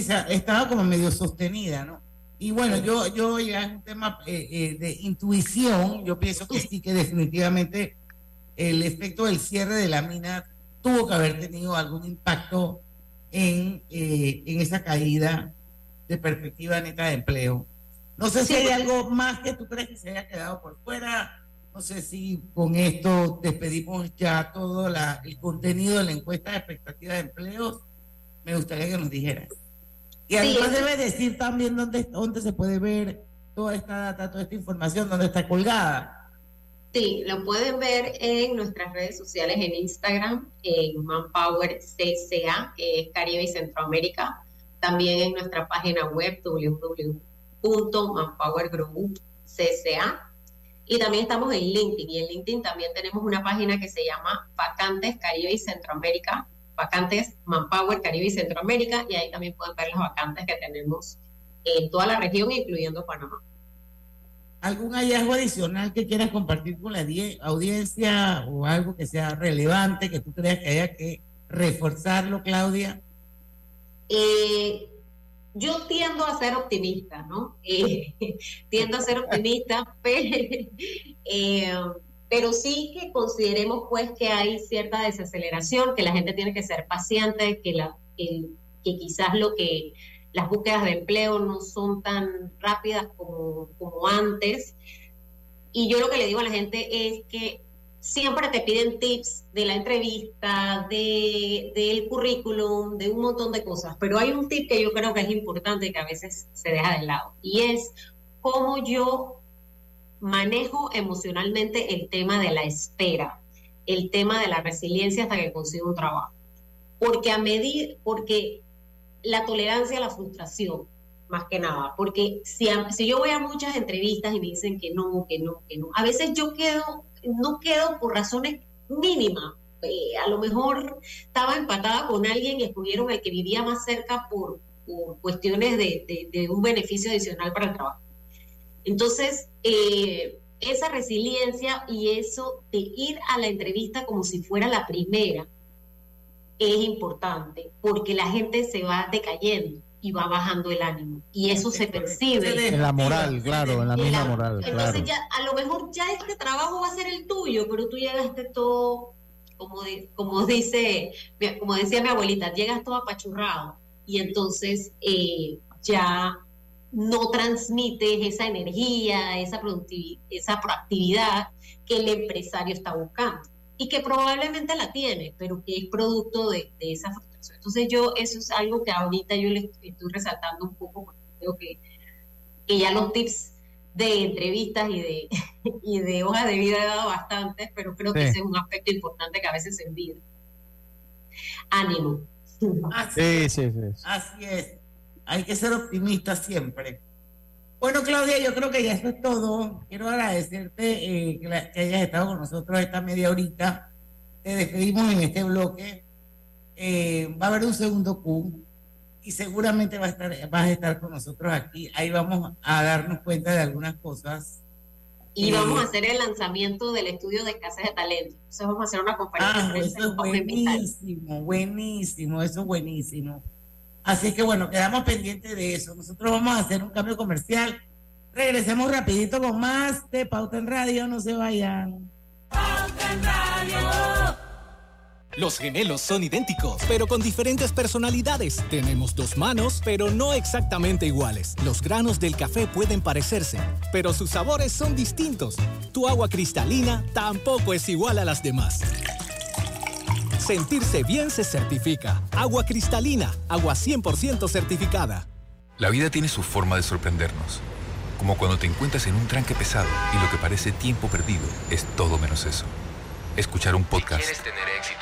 sí, estaba como medio sostenida, ¿no? Y bueno, yo, yo ya es un tema eh, eh, de intuición, yo pienso que sí, que definitivamente el efecto del cierre de la mina tuvo que haber tenido algún impacto en, eh, en esa caída de perspectiva neta de empleo. No sé si hay algo más que tú crees que se haya quedado por fuera. No sé si con esto despedimos ya todo la, el contenido de la encuesta de expectativa de empleo. Me gustaría que nos dijeras. Y además debe decir también dónde, dónde se puede ver toda esta data, toda esta información, dónde está colgada. Sí, lo pueden ver en nuestras redes sociales, en Instagram, en Manpower CCA, que es Caribe y Centroamérica. También en nuestra página web www.manpowergroup.cca. Y también estamos en LinkedIn. Y en LinkedIn también tenemos una página que se llama Vacantes Caribe y Centroamérica vacantes Manpower Caribe y Centroamérica y ahí también pueden ver las vacantes que tenemos en toda la región, incluyendo Panamá. ¿Algún hallazgo adicional que quieras compartir con la audiencia o algo que sea relevante que tú creas que haya que reforzarlo, Claudia? Eh, yo tiendo a ser optimista, ¿no? Eh, tiendo a ser optimista, pero eh, pero sí que consideremos pues que hay cierta desaceleración, que la gente tiene que ser paciente, que, quizás lo que las búsquedas de empleo no son tan rápidas como antes. Y yo lo que le digo a la gente es que siempre te piden tips de la entrevista, de, del currículum, de un montón de cosas, pero hay un tip que yo creo que es importante que a veces se deja de lado y es cómo yo manejo emocionalmente el tema de la espera, el tema de la resiliencia hasta que consigo un trabajo. Porque a medir, porque la tolerancia a la frustración, más que nada, porque si, si yo voy a muchas entrevistas y me dicen que no, que no, que no, a veces yo quedo no quedo por razones mínimas. Eh, a lo mejor estaba empatada con alguien y escogieron el que vivía más cerca por, cuestiones de, un beneficio adicional para el trabajo. Entonces, eh, esa resiliencia y eso de ir a la entrevista como si fuera la primera es importante porque la gente se va decayendo y va bajando el ánimo. Y eso se percibe. En la moral, claro, en la misma moral. Entonces ya, a lo mejor ya este trabajo va a ser el tuyo, pero tú llegaste todo, como, como dice, como decía mi abuelita, llegas todo apachurrado. Y entonces eh, ya no transmites esa energía, esa, esa proactividad que el empresario está buscando. Y que probablemente la tiene, pero que es producto de, de esa entonces yo, eso es algo que ahorita yo le estoy resaltando un poco, porque creo que, que ya los tips de entrevistas y de, y de hoja de vida he dado bastantes, pero creo que ese es un aspecto importante que a veces se olvida. Ánimo. Así, sí, sí, sí. Así es. Hay que ser optimista siempre. Bueno, Claudia, yo creo que ya eso es todo. Quiero agradecerte eh, que, que, hayas estado con nosotros esta media horita. Te despedimos en este bloque. Eh, va a haber un segundo Q y seguramente va a estar, vas a estar con nosotros aquí. Ahí vamos a darnos cuenta de algunas cosas. Y vamos a eh, hacer el lanzamiento del estudio de escasez de talento. Entonces vamos a hacer una conferencia. Ah, eso es buenísimo, buenísimo, eso es buenísimo. Así que bueno, quedamos pendientes de eso. Nosotros vamos a hacer un cambio comercial. Regresemos rapidito con más de Pauta en Radio, no se vayan. Pauta en Radio. Los gemelos son idénticos, pero con diferentes personalidades. Tenemos dos manos, pero no exactamente iguales. Los granos del café pueden parecerse, pero sus sabores son distintos. Tu agua cristalina tampoco es igual a las demás. Sentirse bien se certifica. Agua cristalina, agua 100% certificada. La vida tiene su forma de sorprendernos. Como cuando te encuentras en un tranque pesado y lo que parece tiempo perdido es todo menos eso. Escuchar un podcast. tener éxito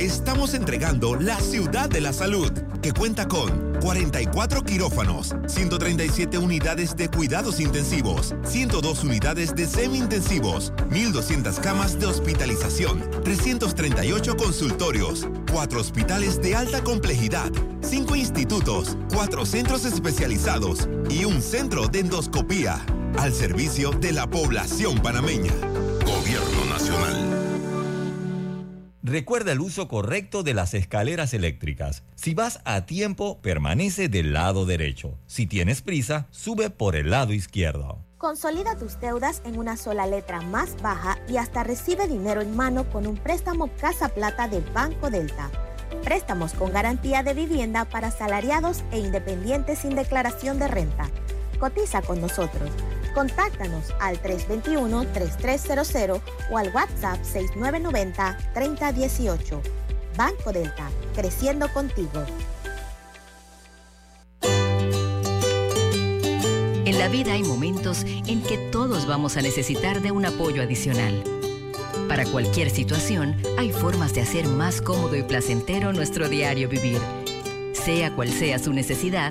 Estamos entregando la ciudad de la salud, que cuenta con 44 quirófanos, 137 unidades de cuidados intensivos, 102 unidades de semi-intensivos, 1.200 camas de hospitalización, 338 consultorios, 4 hospitales de alta complejidad, 5 institutos, 4 centros especializados y un centro de endoscopía, al servicio de la población panameña. Gobierno Nacional. Recuerda el uso correcto de las escaleras eléctricas. Si vas a tiempo, permanece del lado derecho. Si tienes prisa, sube por el lado izquierdo. Consolida tus deudas en una sola letra más baja y hasta recibe dinero en mano con un préstamo Casa Plata de Banco Delta. Préstamos con garantía de vivienda para asalariados e independientes sin declaración de renta. Cotiza con nosotros Contáctanos al 321-3300 o al WhatsApp 6990-3018. Banco Delta, creciendo contigo. En la vida hay momentos en que todos vamos a necesitar de un apoyo adicional. Para cualquier situación, hay formas de hacer más cómodo y placentero nuestro diario vivir. Sea cual sea su necesidad,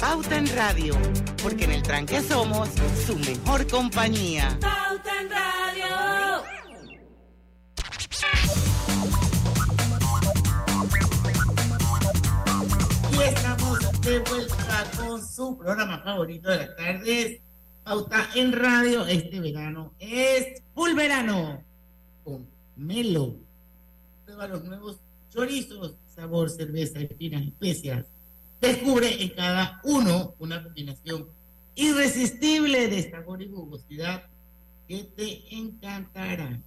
Pauta en Radio, porque en el tranque somos su mejor compañía. Pauta en Radio. Y estamos de vuelta con su programa favorito de las tardes, Pauta en Radio. Este verano es full verano con Melo. Prueba los nuevos chorizos, sabor, cerveza, espinas, especias. Descubre en cada uno una combinación irresistible de sabor y jugosidad que te encantará.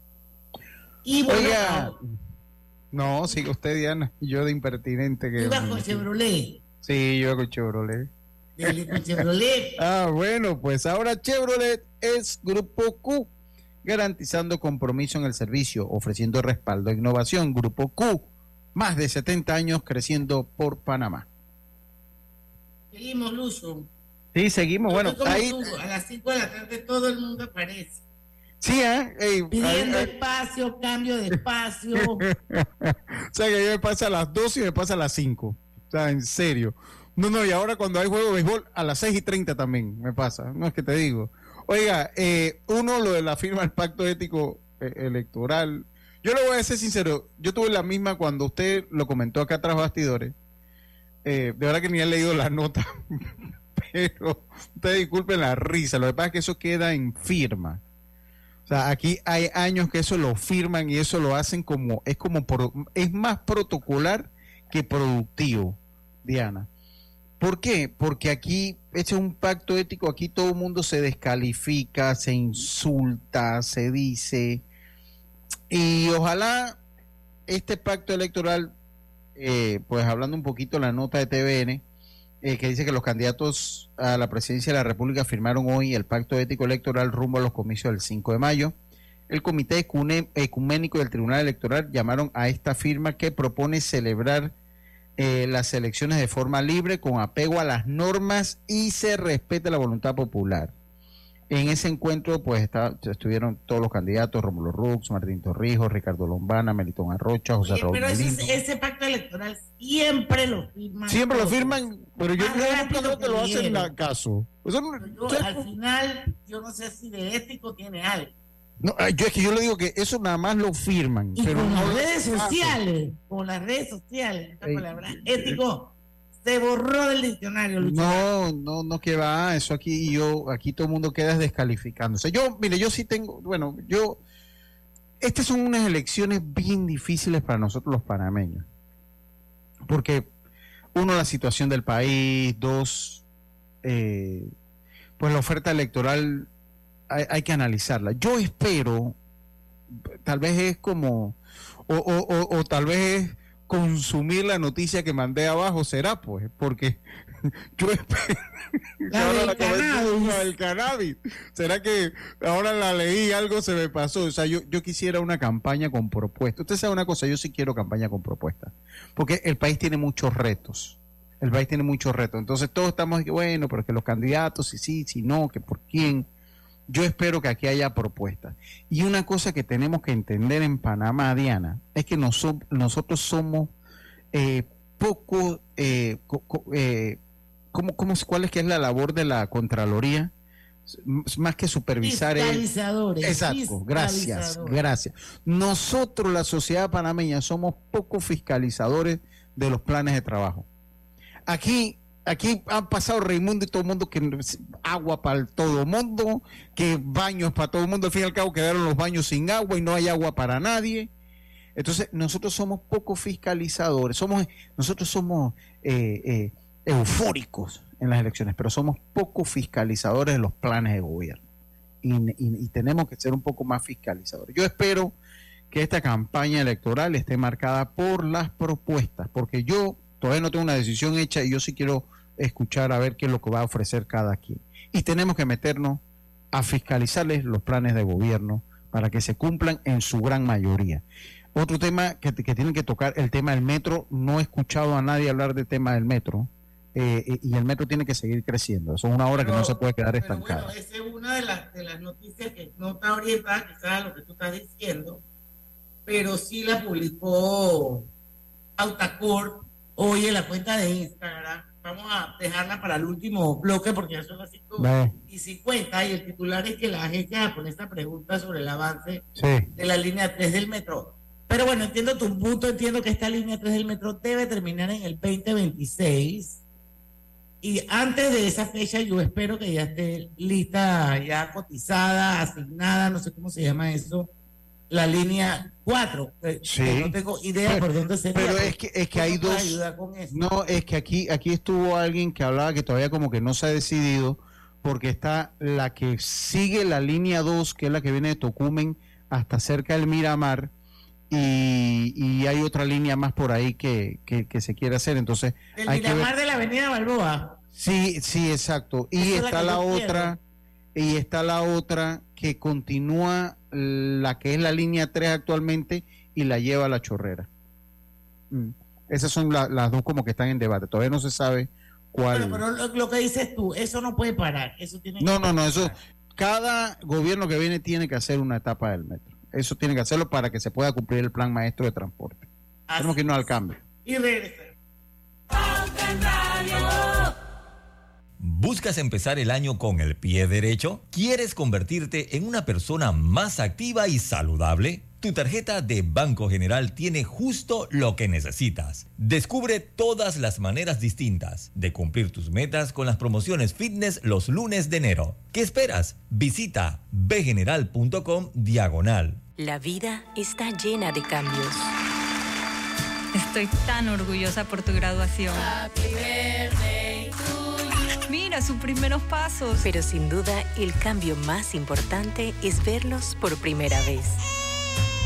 Y bueno, Oiga, no, sigue usted, Diana. Yo de impertinente que. iba con Chevrolet. Sí, yo con Chevrolet. Dele con Chevrolet. Ah, bueno, pues ahora Chevrolet es Grupo Q, garantizando compromiso en el servicio, ofreciendo respaldo e innovación. Grupo Q, más de 70 años creciendo por Panamá. Seguimos, Lucho. Sí, seguimos. Bueno, Como ahí. tú, a las 5 de la tarde todo el mundo aparece. Sí, ¿eh? Ey, Pidiendo ahí- espacio, cambio de espacio. o sea, que a mí me pasa a las 2 y me pasa a las 5. O sea, en serio. No, no, y ahora cuando hay juego de béisbol, a las 6 y 30 también me pasa. No es que te digo. Oiga, eh, uno, lo de la firma del pacto ético eh, electoral. Yo le voy a ser sincero. Yo tuve la misma cuando usted lo comentó acá tras bastidores. Eh, de verdad que ni he leído la nota. Pero ustedes disculpen la risa. Lo que pasa es que eso queda en firma. O sea, aquí hay años que eso lo firman y eso lo hacen como, es como, pro- es más protocolar que productivo, Diana. ¿Por qué? Porque aquí, este es un pacto ético, aquí todo el mundo se descalifica, se insulta, se dice, y ojalá este pacto electoral, eh, pues hablando un poquito de la nota de TVN, eh, que dice que los candidatos a la presidencia de la República firmaron hoy el pacto ético electoral rumbo a los comicios del 5 de mayo. El Comité Ecuménico del Tribunal Electoral llamaron a esta firma que propone celebrar eh, las elecciones de forma libre, con apego a las normas y se respete la voluntad popular. En ese encuentro, pues está- estuvieron todos los candidatos, Rómulo Rux, Martín Torrijos, Ricardo Lombana, Melitón Arrocha, José Raúl pero ese, pacto electoral siempre lo firman. Siempre lo firman, pero yo creo que lo hacen la- caso. Yo, al final, yo no sé si de ético tiene algo. No, yo es que yo le digo que eso nada más lo firman. Y pero con no las redes sociales, con las redes sociales, esta palabra ético se borró del diccionario. No, no, no que va, eso aquí yo, aquí todo el mundo queda descalificándose. Yo, mire, yo sí tengo, bueno, yo, estas son unas elecciones bien difíciles para nosotros los panameños. Porque, uno, la situación del país, dos, eh, pues la oferta electoral hay, hay que analizarla. Yo espero, tal vez es como, o, o- o- o tal vez es consumir la noticia que mandé abajo, será pues, porque yo espero que La ahora la cannabis. la del cannabis. ¿Será que ahora la leí algo se me pasó? O sea, yo, yo quisiera una campaña con propuestas. Usted sabe una cosa, yo sí quiero campaña con propuestas, porque el país tiene muchos retos. El país tiene muchos retos. Entonces todos estamos, bueno, pero que los candidatos, si sí, si no, que por quién. Yo espero que aquí haya propuestas. Y una cosa que tenemos que entender en Panamá, Diana, es que noso- nosotros somos eh, poco, eh, eh, ¿cómo, cómo, ¿cuál es que es la labor de la Contraloría? Más que supervisar es... Fiscalizadores. Exacto, gracias, gracias. Nosotros, la sociedad panameña, somos poco fiscalizadores de los planes de trabajo. Aquí, aquí han pasado Raimundo y todo el mundo que agua para todo el mundo, que baños para todo el mundo. Al fin y al cabo quedaron los baños sin agua y no hay agua para nadie. Entonces, nosotros somos poco fiscalizadores, somos, nosotros somos eh, eh, eufóricos en las elecciones, pero somos poco fiscalizadores de los planes de gobierno. Y, tenemos que ser un poco más fiscalizadores. Yo espero que esta campaña electoral esté marcada por las propuestas, porque yo todavía no tengo una decisión hecha y yo sí quiero escuchar a ver qué es lo que va a ofrecer cada quien. Y tenemos que meternos a fiscalizarles los planes de gobierno para que se cumplan en su gran mayoría. Otro tema que, que tienen que tocar, el tema del metro. No he escuchado a nadie hablar del tema del metro. eh, eh, y el metro tiene que seguir creciendo. Eso es una obra que no se puede quedar estancada. bueno, esa es una de las, de las noticias que no está orientada quizás a lo que tú estás diciendo, pero sí la publicó Autacor hoy en la cuenta de Instagram vamos a dejarla para el último bloque porque ya son las 5 y 50 y el titular es que la agencia pone esta pregunta sobre el avance de la línea 3 del metro. Pero bueno, entiendo tu punto, entiendo que esta línea 3 del metro debe terminar en el 2026 y antes de esa fecha yo espero que ya esté lista, ya cotizada, asignada, no sé cómo se llama eso, la línea 4. Sí. No tengo idea por dónde sería. Pero es que, es que hay dos... No, es que aquí, aquí estuvo alguien que hablaba que todavía como que no se ha decidido porque está la que sigue la línea 2, que es la que viene de Tocumen hasta cerca del Miramar, y, y hay otra línea más por ahí que, que, se quiere hacer. Entonces, el Miramar de la Avenida Balboa. Sí, sí, exacto. Y está la, otra, y está la otra que continúa la que es la línea 3 actualmente y la lleva a la chorrera. Mm. Esas son las dos como que están en debate. Todavía no se sabe cuál. Pero, lo, que dices tú, eso no puede parar. Eso tiene no, no, no, eso. Cada gobierno que viene tiene que hacer una etapa del metro. Eso tiene que hacerlo para que se pueda cumplir el plan maestro de transporte. Tenemos que irnos al cambio. Y ¿Buscas empezar el año con el pie derecho? ¿Quieres convertirte en una persona más activa y saludable? Tu tarjeta de Banco General tiene justo lo que necesitas. Descubre todas las maneras distintas de cumplir tus metas con las promociones fitness los lunes de enero. ¿Qué esperas? Visita bgeneral.com diagonal la vida está llena de cambios. Estoy tan orgullosa por tu graduación. Sus primeros pasos. Pero sin duda, el cambio más importante es verlos por primera vez.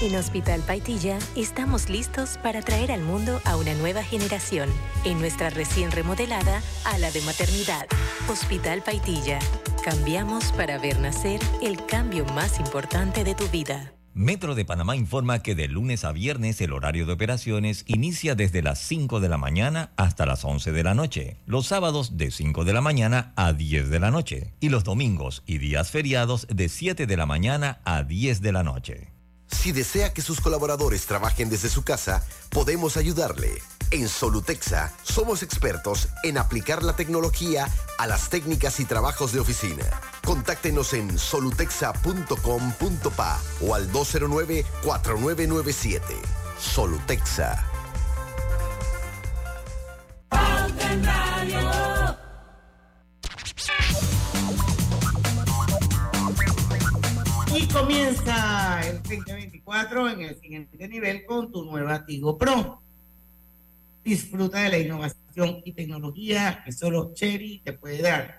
En Hospital Paitilla estamos listos para traer al mundo a una nueva generación en nuestra recién remodelada ala de maternidad. Hospital Paitilla. Cambiamos para ver nacer el cambio más importante de tu vida. Metro de Panamá informa que de lunes a viernes el horario de operaciones inicia desde las 5 de la mañana hasta las 11 de la noche, los sábados de 5 de la mañana a 10 de la noche y los domingos y días feriados de 7 de la mañana a 10 de la noche. Si desea que sus colaboradores trabajen desde su casa, podemos ayudarle. En Solutexa somos expertos en aplicar la tecnología a las técnicas y trabajos de oficina. Contáctenos en solutexa.com.pa o al 209-4997. Solutexa. Y comienza el 2024 en el siguiente nivel con tu nueva Tigo Pro. Disfruta de la innovación y tecnología que solo Cherry te puede dar.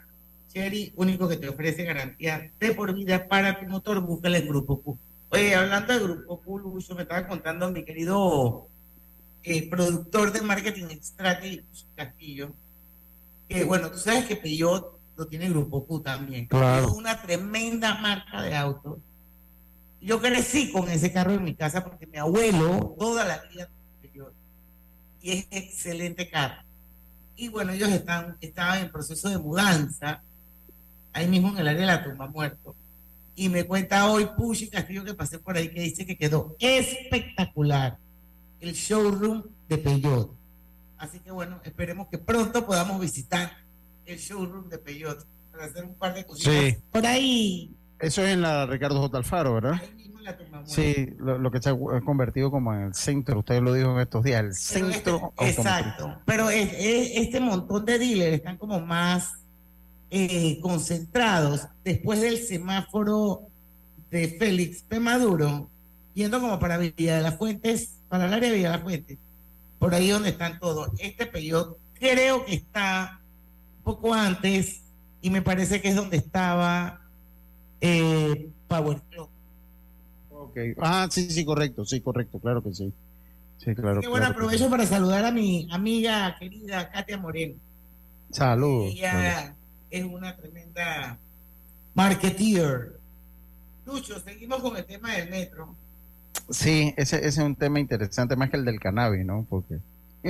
Cherry, único que te ofrece garantía de por vida para tu motor, búscala en Grupo Q. Oye, hablando de Grupo Q, Lucho, me estaba contando mi querido eh, productor de marketing Strategy Castillo, que bueno, tú sabes que Peugeot lo tiene Grupo Q también. Claro. Es una tremenda marca de autos yo crecí con ese carro en mi casa porque mi abuelo toda la vida y es excelente carro. Y bueno, ellos están, estaban en proceso de mudanza, ahí mismo en el área de la tumba muerto. Y me cuenta hoy Pushi Castillo que pasé por ahí que dice que quedó espectacular el showroom de Peugeot. Así que bueno, esperemos que pronto podamos visitar el showroom de Peugeot para hacer un par de cositas por ahí. Eso es en la Ricardo J. Alfaro, ¿verdad? Sí, lo, que se ha convertido como en el centro, usted lo dijo en estos días, el centro. Este, exacto, pero este montón de dealers están como más eh, concentrados después del semáforo de Félix P. Maduro, yendo como para Villa de las Fuentes, para el área de Villa de las Fuentes, por ahí donde están todos. Este periodo creo que está poco antes y me parece que es donde estaba eh, Power Club. Ah, sí, sí, correcto, sí, correcto, claro que sí. Sí, claro. Qué bueno, aprovecho para saludar a mi amiga querida Katia Moreno. Saludos. Ella es una tremenda marketeer. Lucho, seguimos con el tema del metro. Sí, ese, ese es un tema interesante, más que el del cannabis, ¿no? Porque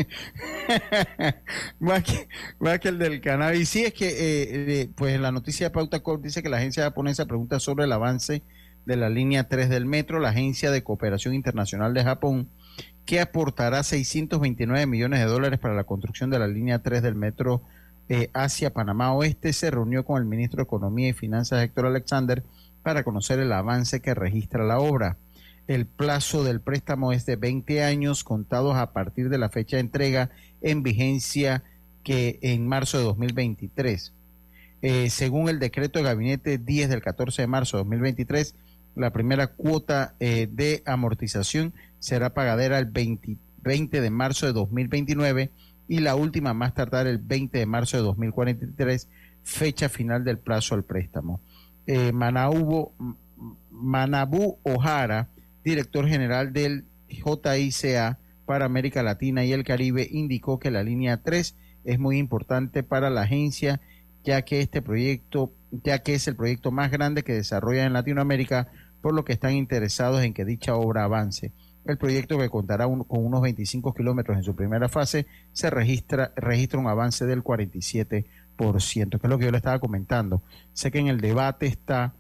más, que, más, que, el del cannabis. Sí, es que eh, eh, pues la noticia de Pauta Corp dice que la agencia japonesa pregunta sobre el avance de la línea 3 del metro, la Agencia de Cooperación Internacional de Japón, que aportará 629 millones de dólares para la construcción de la línea 3 del metro eh, hacia Panamá Oeste se reunió con el ministro de Economía y Finanzas Héctor Alexander para conocer el avance que registra la obra. El plazo del préstamo es de 20 años contados a partir de la fecha de entrega en vigencia que en marzo de 2023. Eh, según el decreto de gabinete 10 del 14 de marzo de 2023, la primera cuota eh, de amortización será pagadera el 20, 20 de marzo de 2029 y la última más tardar el 20 de marzo de 2043, fecha final del plazo al préstamo. Eh, Manabu Ojara, director general del JICA para América Latina y el Caribe, indicó que la línea 3 es muy importante para la agencia, ya que este proyecto, ya que es el proyecto más grande que desarrolla en Latinoamérica, por lo que están interesados en que dicha obra avance. El proyecto que contará con unos 25 kilómetros en su primera fase se registra, registra un avance del 47%, que es lo que yo le estaba comentando. Sé que en el debate está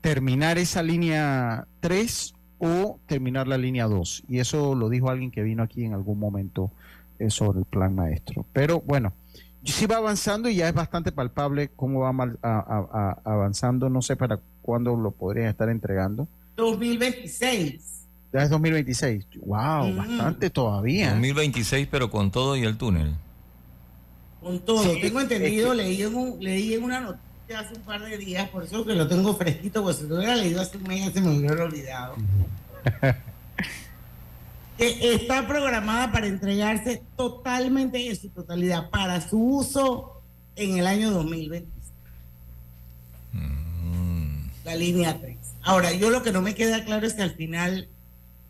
terminar esa línea 3 o terminar la línea 2. Y eso lo dijo alguien que vino aquí en algún momento eh, sobre el plan maestro. Pero bueno, sí va avanzando y ya es bastante palpable cómo va avanzando. No sé para cuándo lo podrían estar entregando. 2026. Ya es 2026. Wow, bastante todavía. 2026, pero con todo y el túnel. Con todo. tengo entendido, leí, en leí en una noticia hace un par de días, por eso que lo tengo fresquito, pues si lo hubiera leído hace un mes se me hubiera olvidado. que está programada para entregarse totalmente en su totalidad para su uso en el año 2026. Mm. La línea 3. Ahora, yo lo que no me queda claro es que al final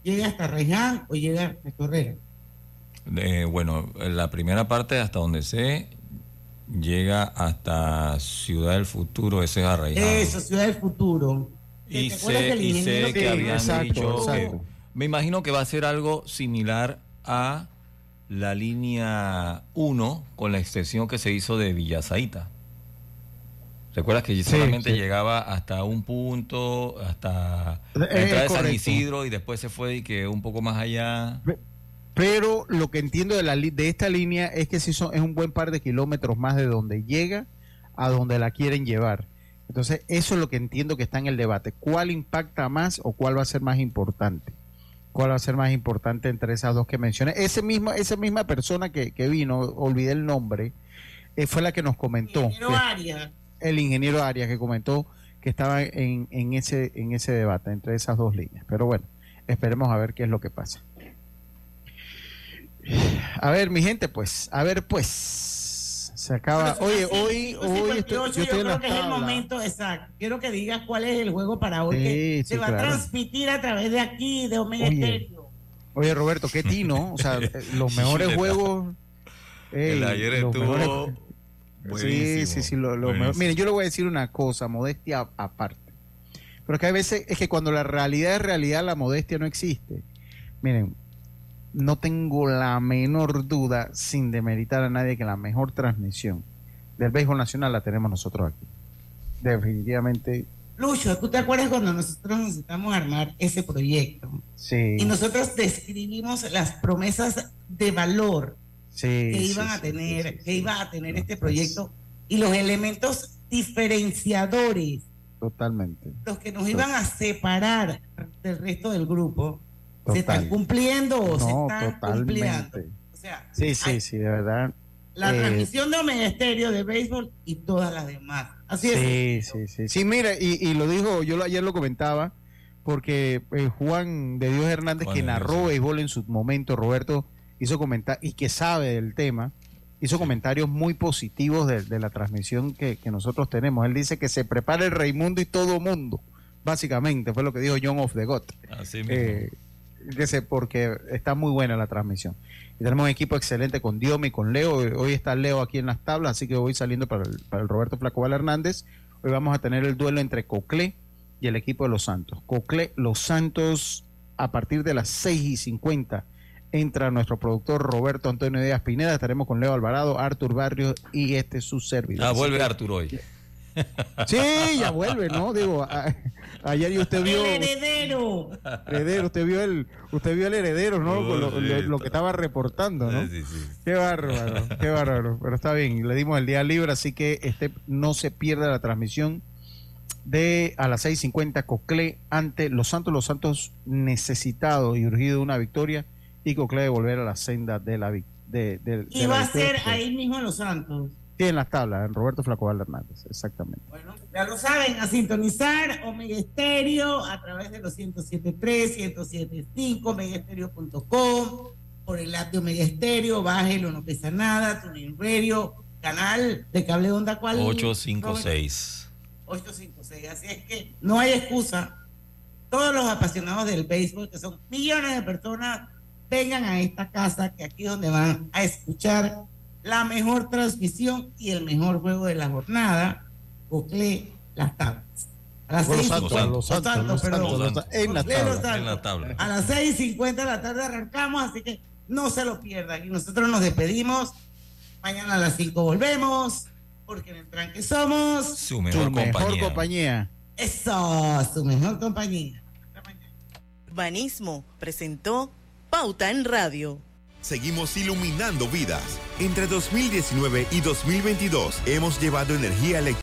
llega hasta Reján o llega a Correra? Eh, bueno, la primera parte hasta donde sé llega hasta Ciudad del Futuro, ese es Arraiján. Eso, Ciudad del Futuro. Y sé, y sé que, habían dicho, me imagino que va a ser algo similar a la línea 1 con la extensión que se hizo de Villasaita. ¿Recuerdas que solamente llegaba hasta un punto, hasta la entrada de San Isidro y después se fue y que un poco más allá? Pero lo que entiendo de, la, de esta línea es que si son, es un buen par de kilómetros más de donde llega a donde la quieren llevar. Entonces, eso es lo que entiendo que está en el debate. ¿Cuál impacta más o cuál va a ser más importante? ¿Cuál va a ser más importante entre esas dos que mencioné? Ese mismo, esa misma persona que, vino, olvidé el nombre, eh, fue la que nos comentó el ingeniero Arias que comentó que estaba en, en, ese, en ese debate entre esas dos líneas. Pero bueno, esperemos a ver qué es lo que pasa. A ver, mi gente, pues, a ver, pues, se acaba. Oye, hoy, hoy estoy, yo, creo que es el momento exacto. Quiero que digas cuál es el juego para hoy que se va a transmitir a través de aquí, de Omega oye, Oye, Roberto, qué tino. O sea, los mejores juegos. el ayer estuvo. Sí, sí, sí. Lo, Mire, yo le voy a decir una cosa, modestia aparte. Pero que a veces es que cuando la realidad es realidad, la modestia no existe. Miren, no tengo la menor duda, sin demeritar a nadie, que la mejor transmisión del béisbol nacional la tenemos nosotros aquí. Definitivamente. Lucho, ¿tú te acuerdas cuando nosotros necesitamos armar ese proyecto? Sí. Y nosotros describimos las promesas de valor que iban a tener, que iba a tener este proyecto y los elementos diferenciadores. Totalmente. Los que nos iban a separar del resto del grupo. ¿Se están cumpliendo o se están cumpliendo? O sea, sí, sí, sí, de verdad. La eh, transmisión de Omega de béisbol y todas las demás. Así es. Sí, sí, sí. Sí, mira, y, lo dijo, yo ayer lo comentaba, porque eh, Juan de Dios Hernández, que narró béisbol en su momento, Roberto, hizo comentar y que sabe del tema, hizo comentarios muy positivos de, la transmisión que, nosotros tenemos. Él dice que se prepare el Raimundo y todo mundo, básicamente, fue lo que dijo John of the God. Así mismo. Eh, porque está muy buena la transmisión. Y tenemos un equipo excelente con Diomi y con Leo. Hoy está Leo aquí en las tablas, así que voy saliendo para el, para el Roberto Flacobal Hernández. Hoy vamos a tener el duelo entre Coclé y el equipo de Los Santos. Coclé, Los Santos, a partir de las 6 y 50 entra nuestro productor Roberto Antonio Díaz Pineda. Estaremos con Leo Alvarado, Artur Barrios y este su servidor. Ah, vuelve Artur hoy. Sí, ya vuelve, ¿no? Digo, Ayer y usted vio. El heredero. Heredero, usted vio el, usted vio el heredero, ¿no? lo, que estaba reportando, ¿no? Sí, sí. Qué bárbaro, qué bárbaro. Pero está bien, le dimos el día libre, así que este no se pierda la transmisión de a las 6.50 Cocle ante Los Santos, Los Santos necesitado y urgido de una victoria y Cocle de volver a la senda de la victoria. De, y va a ser ahí mismo en Los Santos. Sí, en las tablas, en Roberto Flaco Hernández, exactamente. Bueno, ya lo saben, a sintonizar Omega Estéreo a través de los 107.3, 107.5, omegaestereo.com, por el app de Omega Estéreo, bájelo, no pesa nada, tu Radio, canal de cable onda, ¿cuál? 856. 856, así es que no hay excusa. Todos los apasionados del béisbol, que son millones de personas, vengan a esta casa, que aquí es donde van a escuchar la mejor transmisión y el mejor juego de la jornada, Cocle Las Tablas. A las seis, en la tabla. A las 6.50 de la tarde arrancamos, así que no se lo pierdan. Y nosotros nos despedimos. Mañana a las 5 volvemos, porque en el tranque somos su mejor, compañía. compañía. Eso, su mejor compañía. Banismo presentó Pauta en Radio. Seguimos iluminando vidas. Entre 2019 y 2022 hemos llevado energía eléctrica